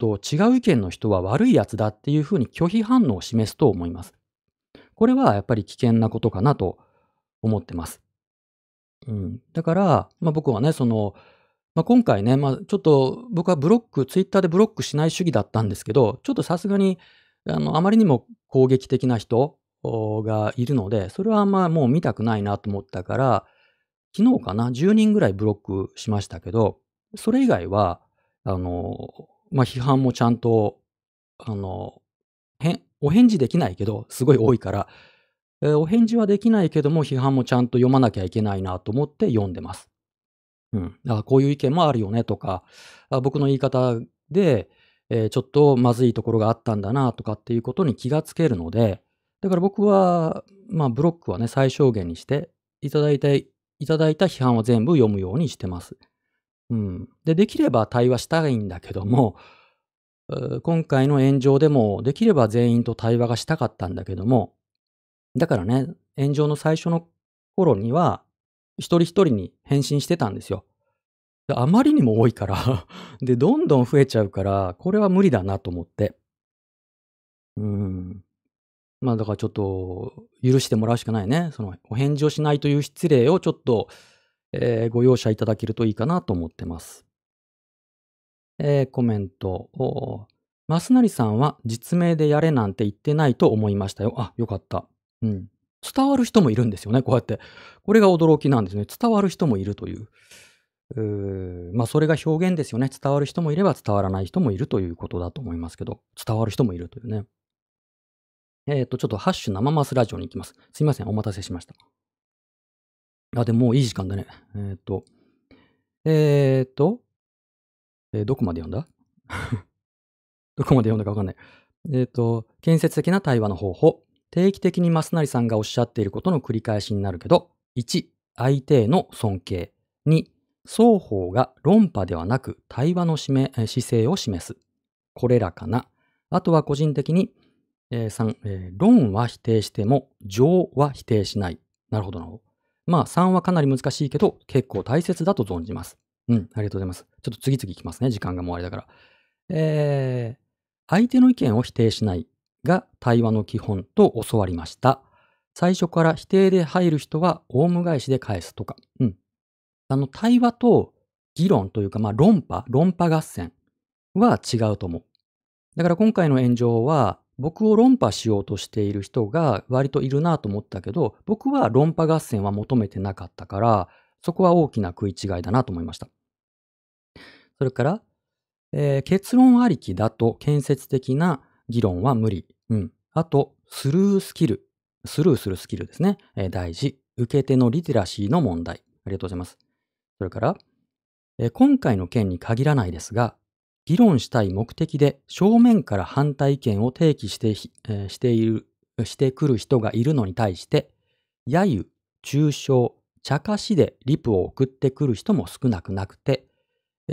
と違う意見の人は悪いやつだっていうふうに拒否反応を示すと思います。これはやっぱり危険なことかなと思ってます。うん。だから、まあ、僕はね、その、まあ、今回ね、まあ、ちょっと僕はブロック、ツイッターでブロックしない主義だったんですけど、ちょっとさすがに、あの、あまりにも攻撃的な人がいるので、それはあんまもう見たくないなと思ったから、昨日かな、10人ぐらいブロックしましたけど、それ以外は、あの、まあ、批判もちゃんと、あの、お返事できないけど、すごい多いから、えー、お返事はできないけども、批判もちゃんと読まなきゃいけないなと思って読んでます。うん。だからこういう意見もあるよねとか、あ僕の言い方で、えー、ちょっとまずいところがあったんだなとかっていうことに気がつけるので、だから僕は、まあブロックはね、最小限にして、いただいた、いただいた批判は全部読むようにしてます。うん。で、できれば対話したいんだけども、[LAUGHS] 今回の炎上でも、できれば全員と対話がしたかったんだけども、だからね、炎上の最初の頃には、一人一人に返信してたんですよ。あまりにも多いから [LAUGHS] で、どんどん増えちゃうから、これは無理だなと思って。うん。まあだからちょっと許してもらうしかないね。そのお返事をしないという失礼をちょっと、えー、ご容赦いただけるといいかなと思ってます。えー、コメント。マスナリさんは実名でやれなんて言ってないと思いましたよ。あ、よかった。うん。伝わる人もいるんですよね、こうやって。これが驚きなんですね。伝わる人もいるという。うまあ、それが表現ですよね。伝わる人もいれば伝わらない人もいるということだと思いますけど、伝わる人もいるというね。えっ、ー、と、ちょっとハッシュ生マスラジオに行きます。すいません、お待たせしました。あ、でももういい時間だね。えっ、と、えっ、と、えどこまで読んだ？[LAUGHS] どこまで読んだかわかんない。えっ、と、建設的な対話の方法。定期的に増成さんがおっしゃっていることの繰り返しになるけど、1、相手への尊敬。2、双方が論破ではなく対話の姿勢を示す。これらかな。あとは個人的に、えー、3、えー、論は否定しても情は否定しない。なるほどなるほど。まあ3はかなり難しいけど結構大切だと存じます。うん、ありがとうございます。ちょっと次々いきますね。時間がもうあれだから。えー、相手の意見を否定しない。が対話の基本と教わりました。最初から否定で入る人はオウム返しで返すとか。うん。あの、対話と議論というか、まあ、論破、論破合戦は違うと思う。だから今回の炎上は、僕を論破しようとしている人が割といるなと思ったけど、僕は論破合戦は求めてなかったから、そこは大きな食い違いだなと思いました。それから、えー、結論ありきだと建設的な議論は無理。うん。あと、スルースキル。スルーするスキルですね。えー、大事。受け手のリテラシーの問題。ありがとうございます。それから、えー、今回の件に限らないですが、議論したい目的で正面から反対意見を提起して,、えー、している、してくる人がいるのに対して、揶揄、中傷、茶化しでリプを送ってくる人も少なくなくて、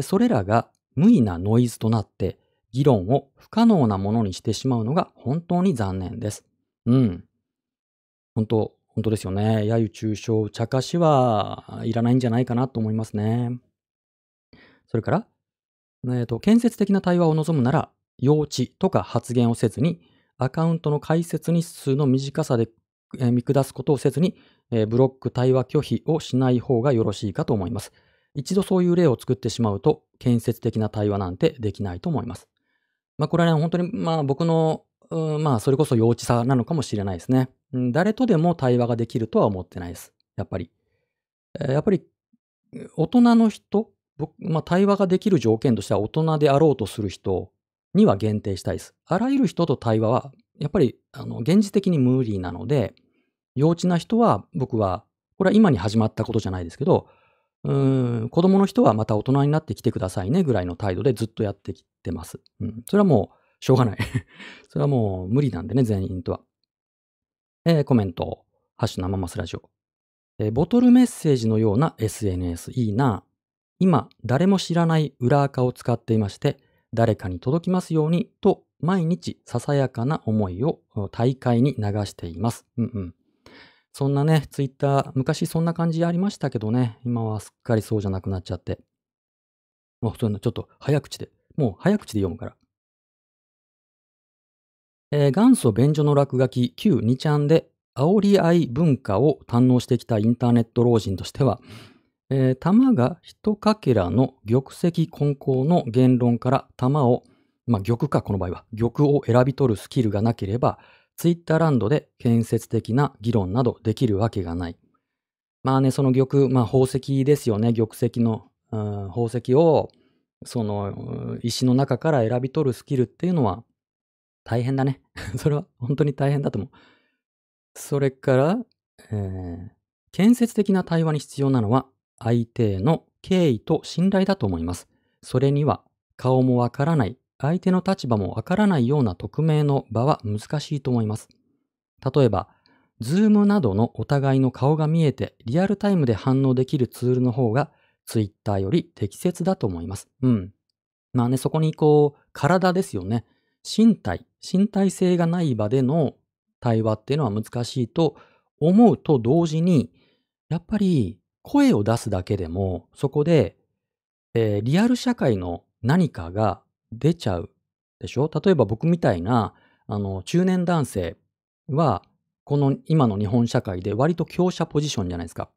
それらが無意なノイズとなって議論を不可能なものにしてしまうのが本当に残念です。うん。本当、本当ですよね。揶揄中傷、茶化しはいらないんじゃないかなと思いますね。それから、えーと、建設的な対話を望むなら、幼稚とか発言をせずに、アカウントの解説日数の短さで、えー、見下すことをせずに、えー、ブロック対話拒否をしない方がよろしいかと思います。一度そういう例を作ってしまうと、建設的な対話なんてできないと思います。まあこれはね、本当にまあ僕の、まあそれこそ幼稚さなのかもしれないですね。誰とでも対話ができるとは思ってないです。やっぱり。やっぱり大人の人、僕まあ、対話ができる条件としては大人であろうとする人には限定したいです。あらゆる人と対話はやっぱり、あの、現実的に無理なので、幼稚な人は僕は、これは今に始まったことじゃないですけど、うーん、子供の人はまた大人になってきてくださいねぐらいの態度でずっとやってきてます。うん。それはもう、しょうがない。[LAUGHS] それはもう無理なんでね、全員とは。えーコメント。ハッシュ生マスラジオ。えーボトルメッセージのような SNS いいな。今、誰も知らない裏垢を使っていまして、誰かに届きますようにと、毎日ささやかな思いを大会に流しています。うんうん。そんなね、ツイッター、昔そんな感じありましたけどね、今はすっかりそうじゃなくなっちゃって。もうそういうのちょっと早口で、もう早口で読むから。えー元祖便所の落書き旧2ちゃんで煽り合い文化を堪能してきたインターネット老人としては、えー玉が一かけらの玉石混交の言論から玉を、まあ玉かこの場合は、玉を選び取るスキルがなければ、ツイッターランドで建設的な議論などできるわけがない。まあね、その玉、まあ宝石ですよね、玉石の、うん宝石を、その石の中から選び取るスキルっていうのは大変だね。[LAUGHS] それは本当に大変だと思う。それから、えー建設的な対話に必要なのは相手への敬意と信頼だと思います。それには顔もわからない、相手の立場もわからないような匿名の場は難しいと思います。例えば、 Zoom などのお互いの顔が見えてリアルタイムで反応できるツールの方がツイッターより適切だと思います。うん。まあね、そこにこう、体ですよね。身体、身体性がない場での対話っていうのは難しいと思うと同時に、やっぱり声を出すだけでも、そこで、えーリアル社会の何かが出ちゃうでしょ？例えば僕みたいな、あの、中年男性は、この今の日本社会で割と強者ポジションじゃないですか。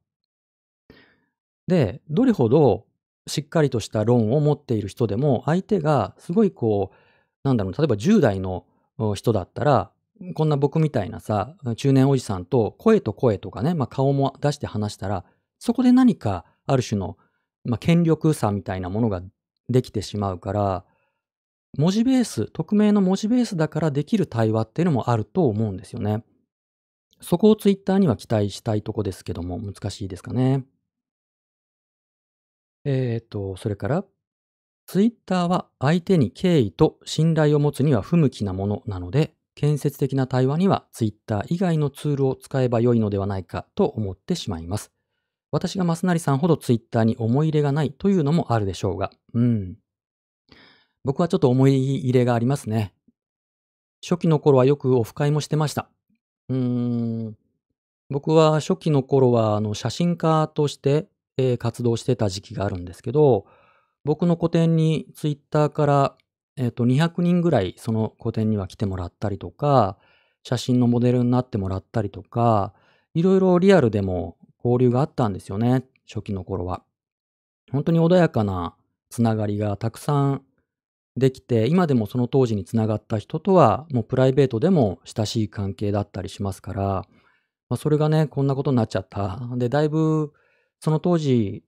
で、どれほどしっかりとした論を持っている人でも、相手がすごいこう、なんだろう、例えば10代の人だったら、こんな僕みたいなさ、中年おじさんと声と声とかね、まあ顔も出して話したら、そこで何かある種の、まあ、権力差みたいなものができてしまうから、文字ベース、匿名の文字ベースだからできる対話っていうのもあると思うんですよね。そこをツイッターには期待したいとこですけども、難しいですかね。えっ、と、それから、ツイッターは相手に敬意と信頼を持つには不向きなものなので、建設的な対話にはツイッター以外のツールを使えば良いのではないかと思ってしまいます。私がマスナリさんほどツイッターに思い入れがないというのもあるでしょうが、うん。僕はちょっと思い入れがありますね。初期の頃はよくオフ会もしてました。うーん。僕は初期の頃はあの写真家として、えー活動してた時期があるんですけど、僕の個展にツイッターから、えっと200人ぐらいその個展には来てもらったりとか、写真のモデルになってもらったりとか、いろいろリアルでも交流があったんですよね、初期の頃は。本当に穏やかなつながりがたくさんできて、今でもその当時につながった人とは、もうプライベートでも親しい関係だったりしますから、まあ、それがね、こんなことになっちゃった。で、だいぶ、その当時、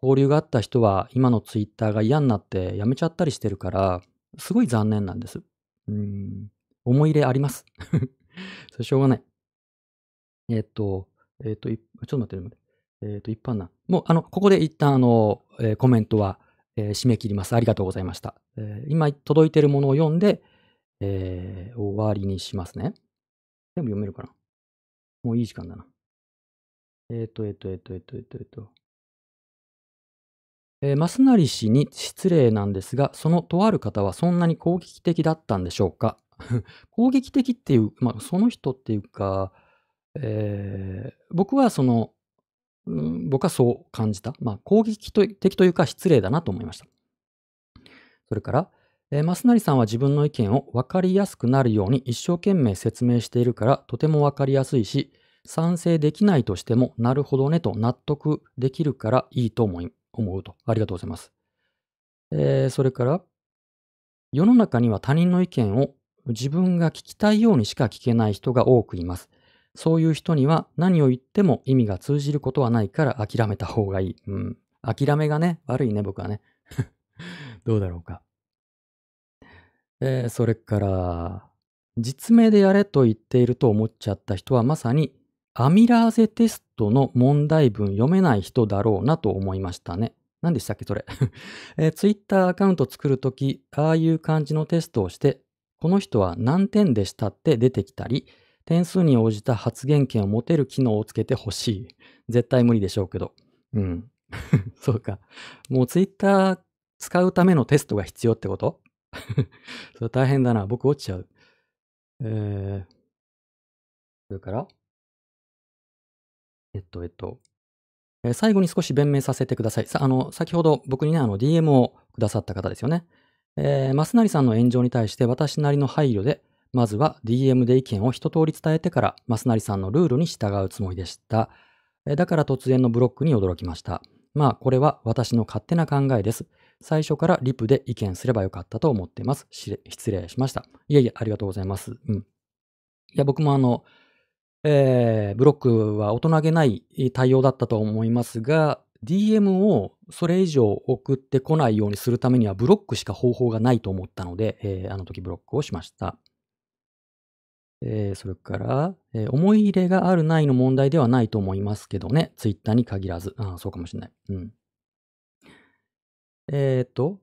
交流があった人は、今のツイッターが嫌になって辞めちゃったりしてるから、すごい残念なんです。うん。思い入れあります。[LAUGHS] それしょうがない。えっと、えっと、ちょっと待って、待ってえっと、一般な。もう、あの、ここで一旦、あの、えーコメントは、えー締め切ります。ありがとうございました。え今届いてるものを読んで、え終わりにしますね。全部読めるかな？もういい時間だな。えっ、と、えっ、と、えっ、と、えっ、と、えっ、と、えっ、と。えー、増成氏に失礼なんですが、そのとある方はそんなに攻撃的だったんでしょうか？[LAUGHS] 攻撃的っていう、まあ、その人っていうか、えー僕はその、うん僕はそう感じた。まあ、攻撃的というか失礼だなと思いました。それから、えー、増成さんは自分の意見を分かりやすくなるように一生懸命説明しているからとても分かりやすいし、賛成できないとしてもなるほどねと納得できるからいいと思い思うと。ありがとうございます。えーそれから、世の中には他人の意見を自分が聞きたいようにしか聞けない人が多くいます。そういう人には何を言っても意味が通じることはないから諦めた方がいい。うん。諦めがね、悪いね、僕はね。[LAUGHS] どうだろうか。えーそれから、実名でやれと言っていると思っちゃった人はまさにアミラーゼテストの問題文読めない人だろうなと思いましたね。何でしたっけそれ、[LAUGHS] えー、ツイッターアカウント作るとき、ああいう感じのテストをして、この人は何点でしたって出てきたり、点数に応じた発言権を持てる機能をつけてほしい。絶対無理でしょうけど。うん。[LAUGHS] そうか。もうツイッター使うためのテストが必要ってこと？[LAUGHS] それ大変だな。僕落ちちゃう。えー、それから？えっと、えっと、えー、最後に少し弁明させてください。さあの、先ほど僕にね、あの、DM をくださった方ですよね。えー、マスナリさんの炎上に対して私なりの配慮で、まずは DM で意見を一通り伝えてから、マスナリさんのルールに従うつもりでした。だから突然のブロックに驚きました。まあ、これは私の勝手な考えです。最初からリプで意見すればよかったと思ってます。失礼しました。いえいえ、ありがとうございます。うん。いや、僕もあの、えー、ブロックは大人げない対応だったと思いますが、DM をそれ以上送ってこないようにするためにはブロックしか方法がないと思ったので、えー、あの時ブロックをしました。えー、それから、えー、思い入れがあるないの問題ではないと思いますけどね。ツイッターに限らず。あそうかもしれない。うん。えっ、と、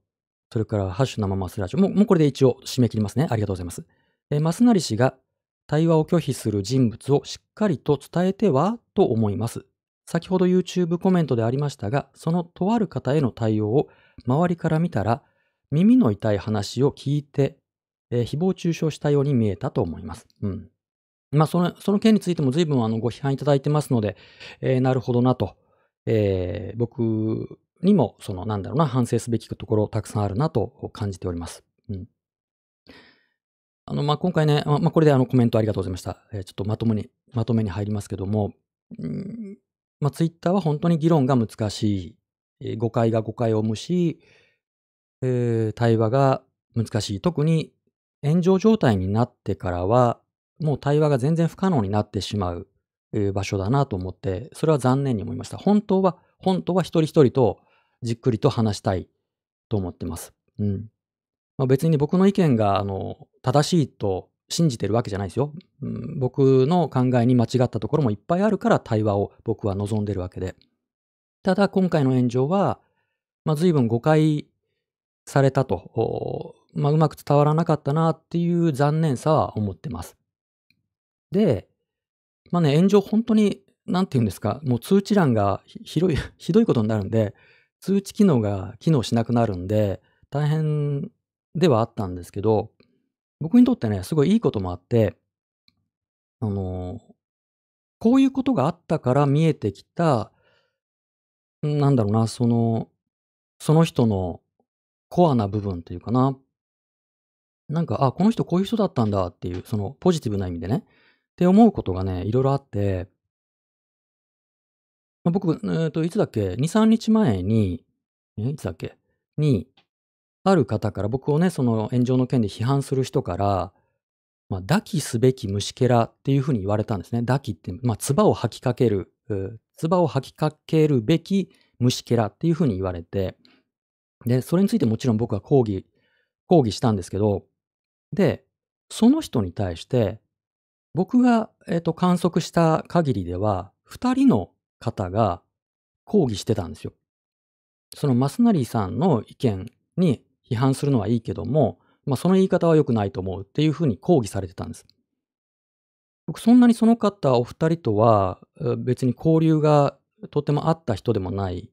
それから、ハッシュ生マスラジオ。もう、もうこれで一応締め切りますね。ありがとうございます。えー、マスナリ氏が対話を拒否する人物をしっかりと伝えてはと思います。先ほど YouTube コメントでありましたが、そのとある方への対応を周りから見たら、耳の痛い話を聞いて、えー、誹謗中傷したように見えたと思います。うん。まあ、その、その件についても随分あのご批判いただいてますので、えー、なるほどなと、えー、僕にも、その、なんだろうな、反省すべきところたくさんあるなと感じております。うん。あの、まあ、今回ね、まあ、これであのコメントありがとうございました。えー、ちょっとまとめに、まとめに入りますけども、うんまあ、ツイッターは本当に議論が難しい。えー、誤解が誤解を生むし、えー、対話が難しい。特に炎上状態になってからは、もう対話が全然不可能になってしまう、場所だなと思って、それは残念に思いました。本当は、本当は一人一人とじっくりと話したいと思ってます。うん。まあ、別に僕の意見が、あの、正しいと信じてるわけじゃないですよ、うん。僕の考えに間違ったところもいっぱいあるから対話を僕は望んでるわけで。ただ今回の炎上は、まあ、随分誤解されたと、まあ、うまく伝わらなかったなっていう残念さは思ってます。で、まあね、炎上本当に、なんて言うんですか、もう通知欄がひどい、[LAUGHS] ひどいことになるんで、通知機能が機能しなくなるんで、大変ではあったんですけど、僕にとってね、すごいいいこともあって、あの、こういうことがあったから見えてきた、なんだろうな、その、その人のコアな部分というかな。なんか、あ、この人こういう人だったんだっていう、そのポジティブな意味でね。って思うことがね、いろいろあって、まあ、僕、えっ、ー、と、いつだっけ ?2、3日前に、え、いつだっけ？に、ある方から僕をね、その炎上の件で批判する人から、まあ、抱きすべき虫けらっていうふうに言われたんですね。抱きって、まあ、唾を吐きかける、唾を吐きかけるべき虫けらっていうふうに言われて、で、それについてもちろん僕は抗議、抗議したんですけど、で、その人に対して、僕が、えっ、ー、と、観測した限りでは、二人の方が抗議してたんですよ。そのマスナリーさんの意見に批判するのはいいけども、まあ、その言い方は良くないと思うっていうふうに抗議されてたんです。僕、そんなにその方お二人とは別に交流がとてもあった人でもない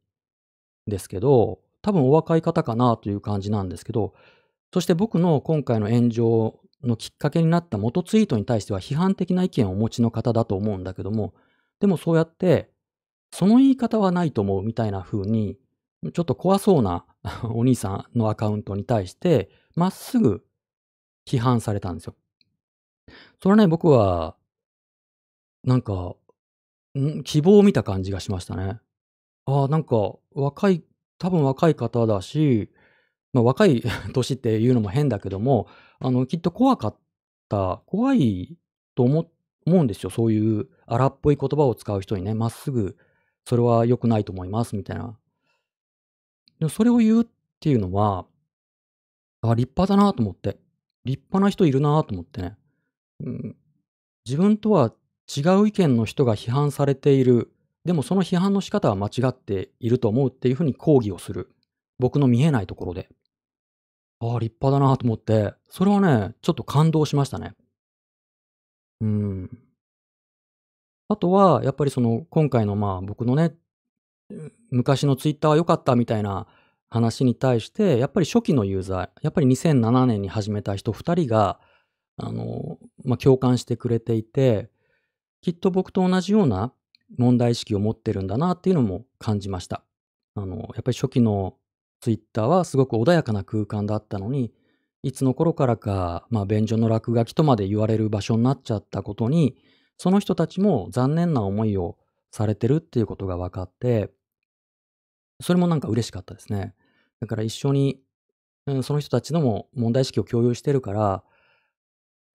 ですけど、多分お若い方かなという感じなんですけど、そして僕の今回の炎上のきっかけになった元ツイートに対しては批判的な意見をお持ちの方だと思うんだけども、でもそうやって、その言い方はないと思うみたいな風に、ちょっと怖そうな [LAUGHS] お兄さんのアカウントに対して、まっすぐ批判されたんですよ。それはね、僕は、なんか、ん？希望を見た感じがしましたね。ああ、なんか、若い、多分若い方だし、まあ、若い [LAUGHS] 年っていうのも変だけども、あの、きっと怖かった、怖いと思うんですよ。そういう荒っぽい言葉を使う人にね、まっすぐ、それは良くないと思います、みたいなでもそれを言うっていうのは、あ、立派だなと思って。立派な人いるなと思ってね。うん、自分とは違う意見の人が批判されている。でもその批判の仕方は間違っていると思うっていうふうに抗議をする。僕の見えないところで。ああ、立派だなと思って、それはね、ちょっと感動しましたね。うん。あとは、やっぱりその、今回のまあ僕のね、昔のツイッターは良かったみたいな話に対して、やっぱり初期のユーザー、やっぱり2007年に始めた人2人が、あの、まあ、共感してくれていて、きっと僕と同じような問題意識を持ってるんだなっていうのも感じました。あの、やっぱり初期のツイッターはすごく穏やかな空間だったのに、いつの頃からか、まあ、便所の落書きとまで言われる場所になっちゃったことに、その人たちも残念な思いをされてるっていうことが分かって、それもなんか嬉しかったですね。だから一緒に、うん、その人たちのも問題意識を共有してるから、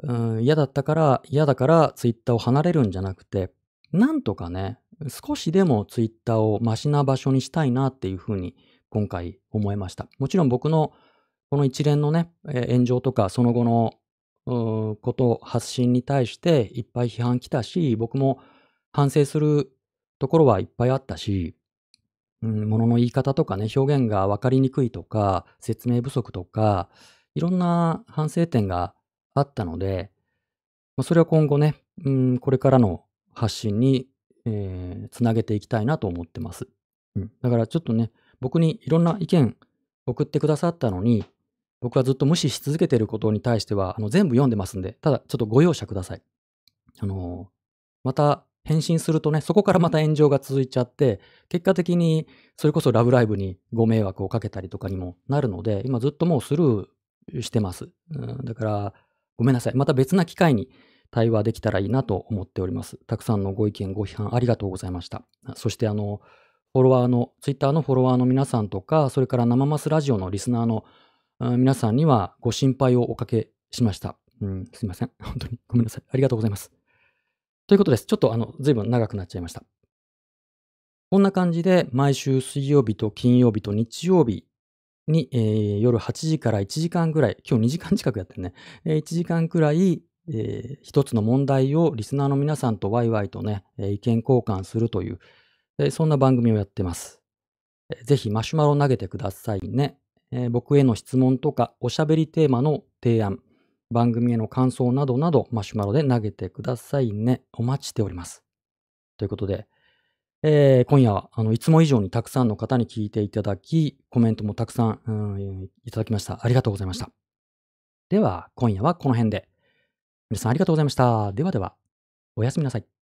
うん、嫌だったから、嫌だからツイッターを離れるんじゃなくて、なんとかね、少しでもツイッターをマシな場所にしたいなっていうふうに今回思いました。もちろん僕のこの一連のね、炎上とかその後のこと、発信に対していっぱい批判来たし、僕も反省するところはいっぱいあったし、うん、の言い方とかね、表現が分かりにくいとか、説明不足とか、いろんな反省点があったので、それは今後ね、うん、これからの発信に、えーつなげていきたいなと思ってます。うん、だからちょっとね、僕にいろんな意見送ってくださったのに、僕はずっと無視し続けていることに対しては、あの全部読んでますんで、ただちょっとご容赦ください。あのまた返信するとね、そこからまた炎上が続いちゃって、結果的にそれこそラブライブにご迷惑をかけたりとかにもなるので、今ずっともうスルーしてます。うん、だから、ごめんなさい。また別な機会に対話できたらいいなと思っております。たくさんのご意見、ご批判ありがとうございました。そしてあの、フォロワーの、ツイッターのフォロワーの皆さんとか、それから生マスラジオのリスナーの皆さんにはご心配をおかけしました。うん、すいません。[LAUGHS] 本当にごめんなさい。ありがとうございます。ということです。ちょっとあの、ずいぶん長くなっちゃいました。こんな感じで、毎週水曜日と金曜日と日曜日に、えー夜8時から1時間ぐらい、今日2時間近くやってるね、えー1時間くらい、えー一つの問題をリスナーの皆さんとワイワイとね、え意見交換するという、えそんな番組をやってます。えぜひマシュマロ投げてくださいね。えー僕への質問とかおしゃべりテーマの提案、番組への感想などなどマシュマロで投げてくださいね。お待ちしております。ということで、えー今夜はあのいつも以上にたくさんの方に聞いていただき、コメントもたくさん、うんいただきました。ありがとうございました。では、今夜はこの辺で。皆さんありがとうございました。ではでは、おやすみなさい。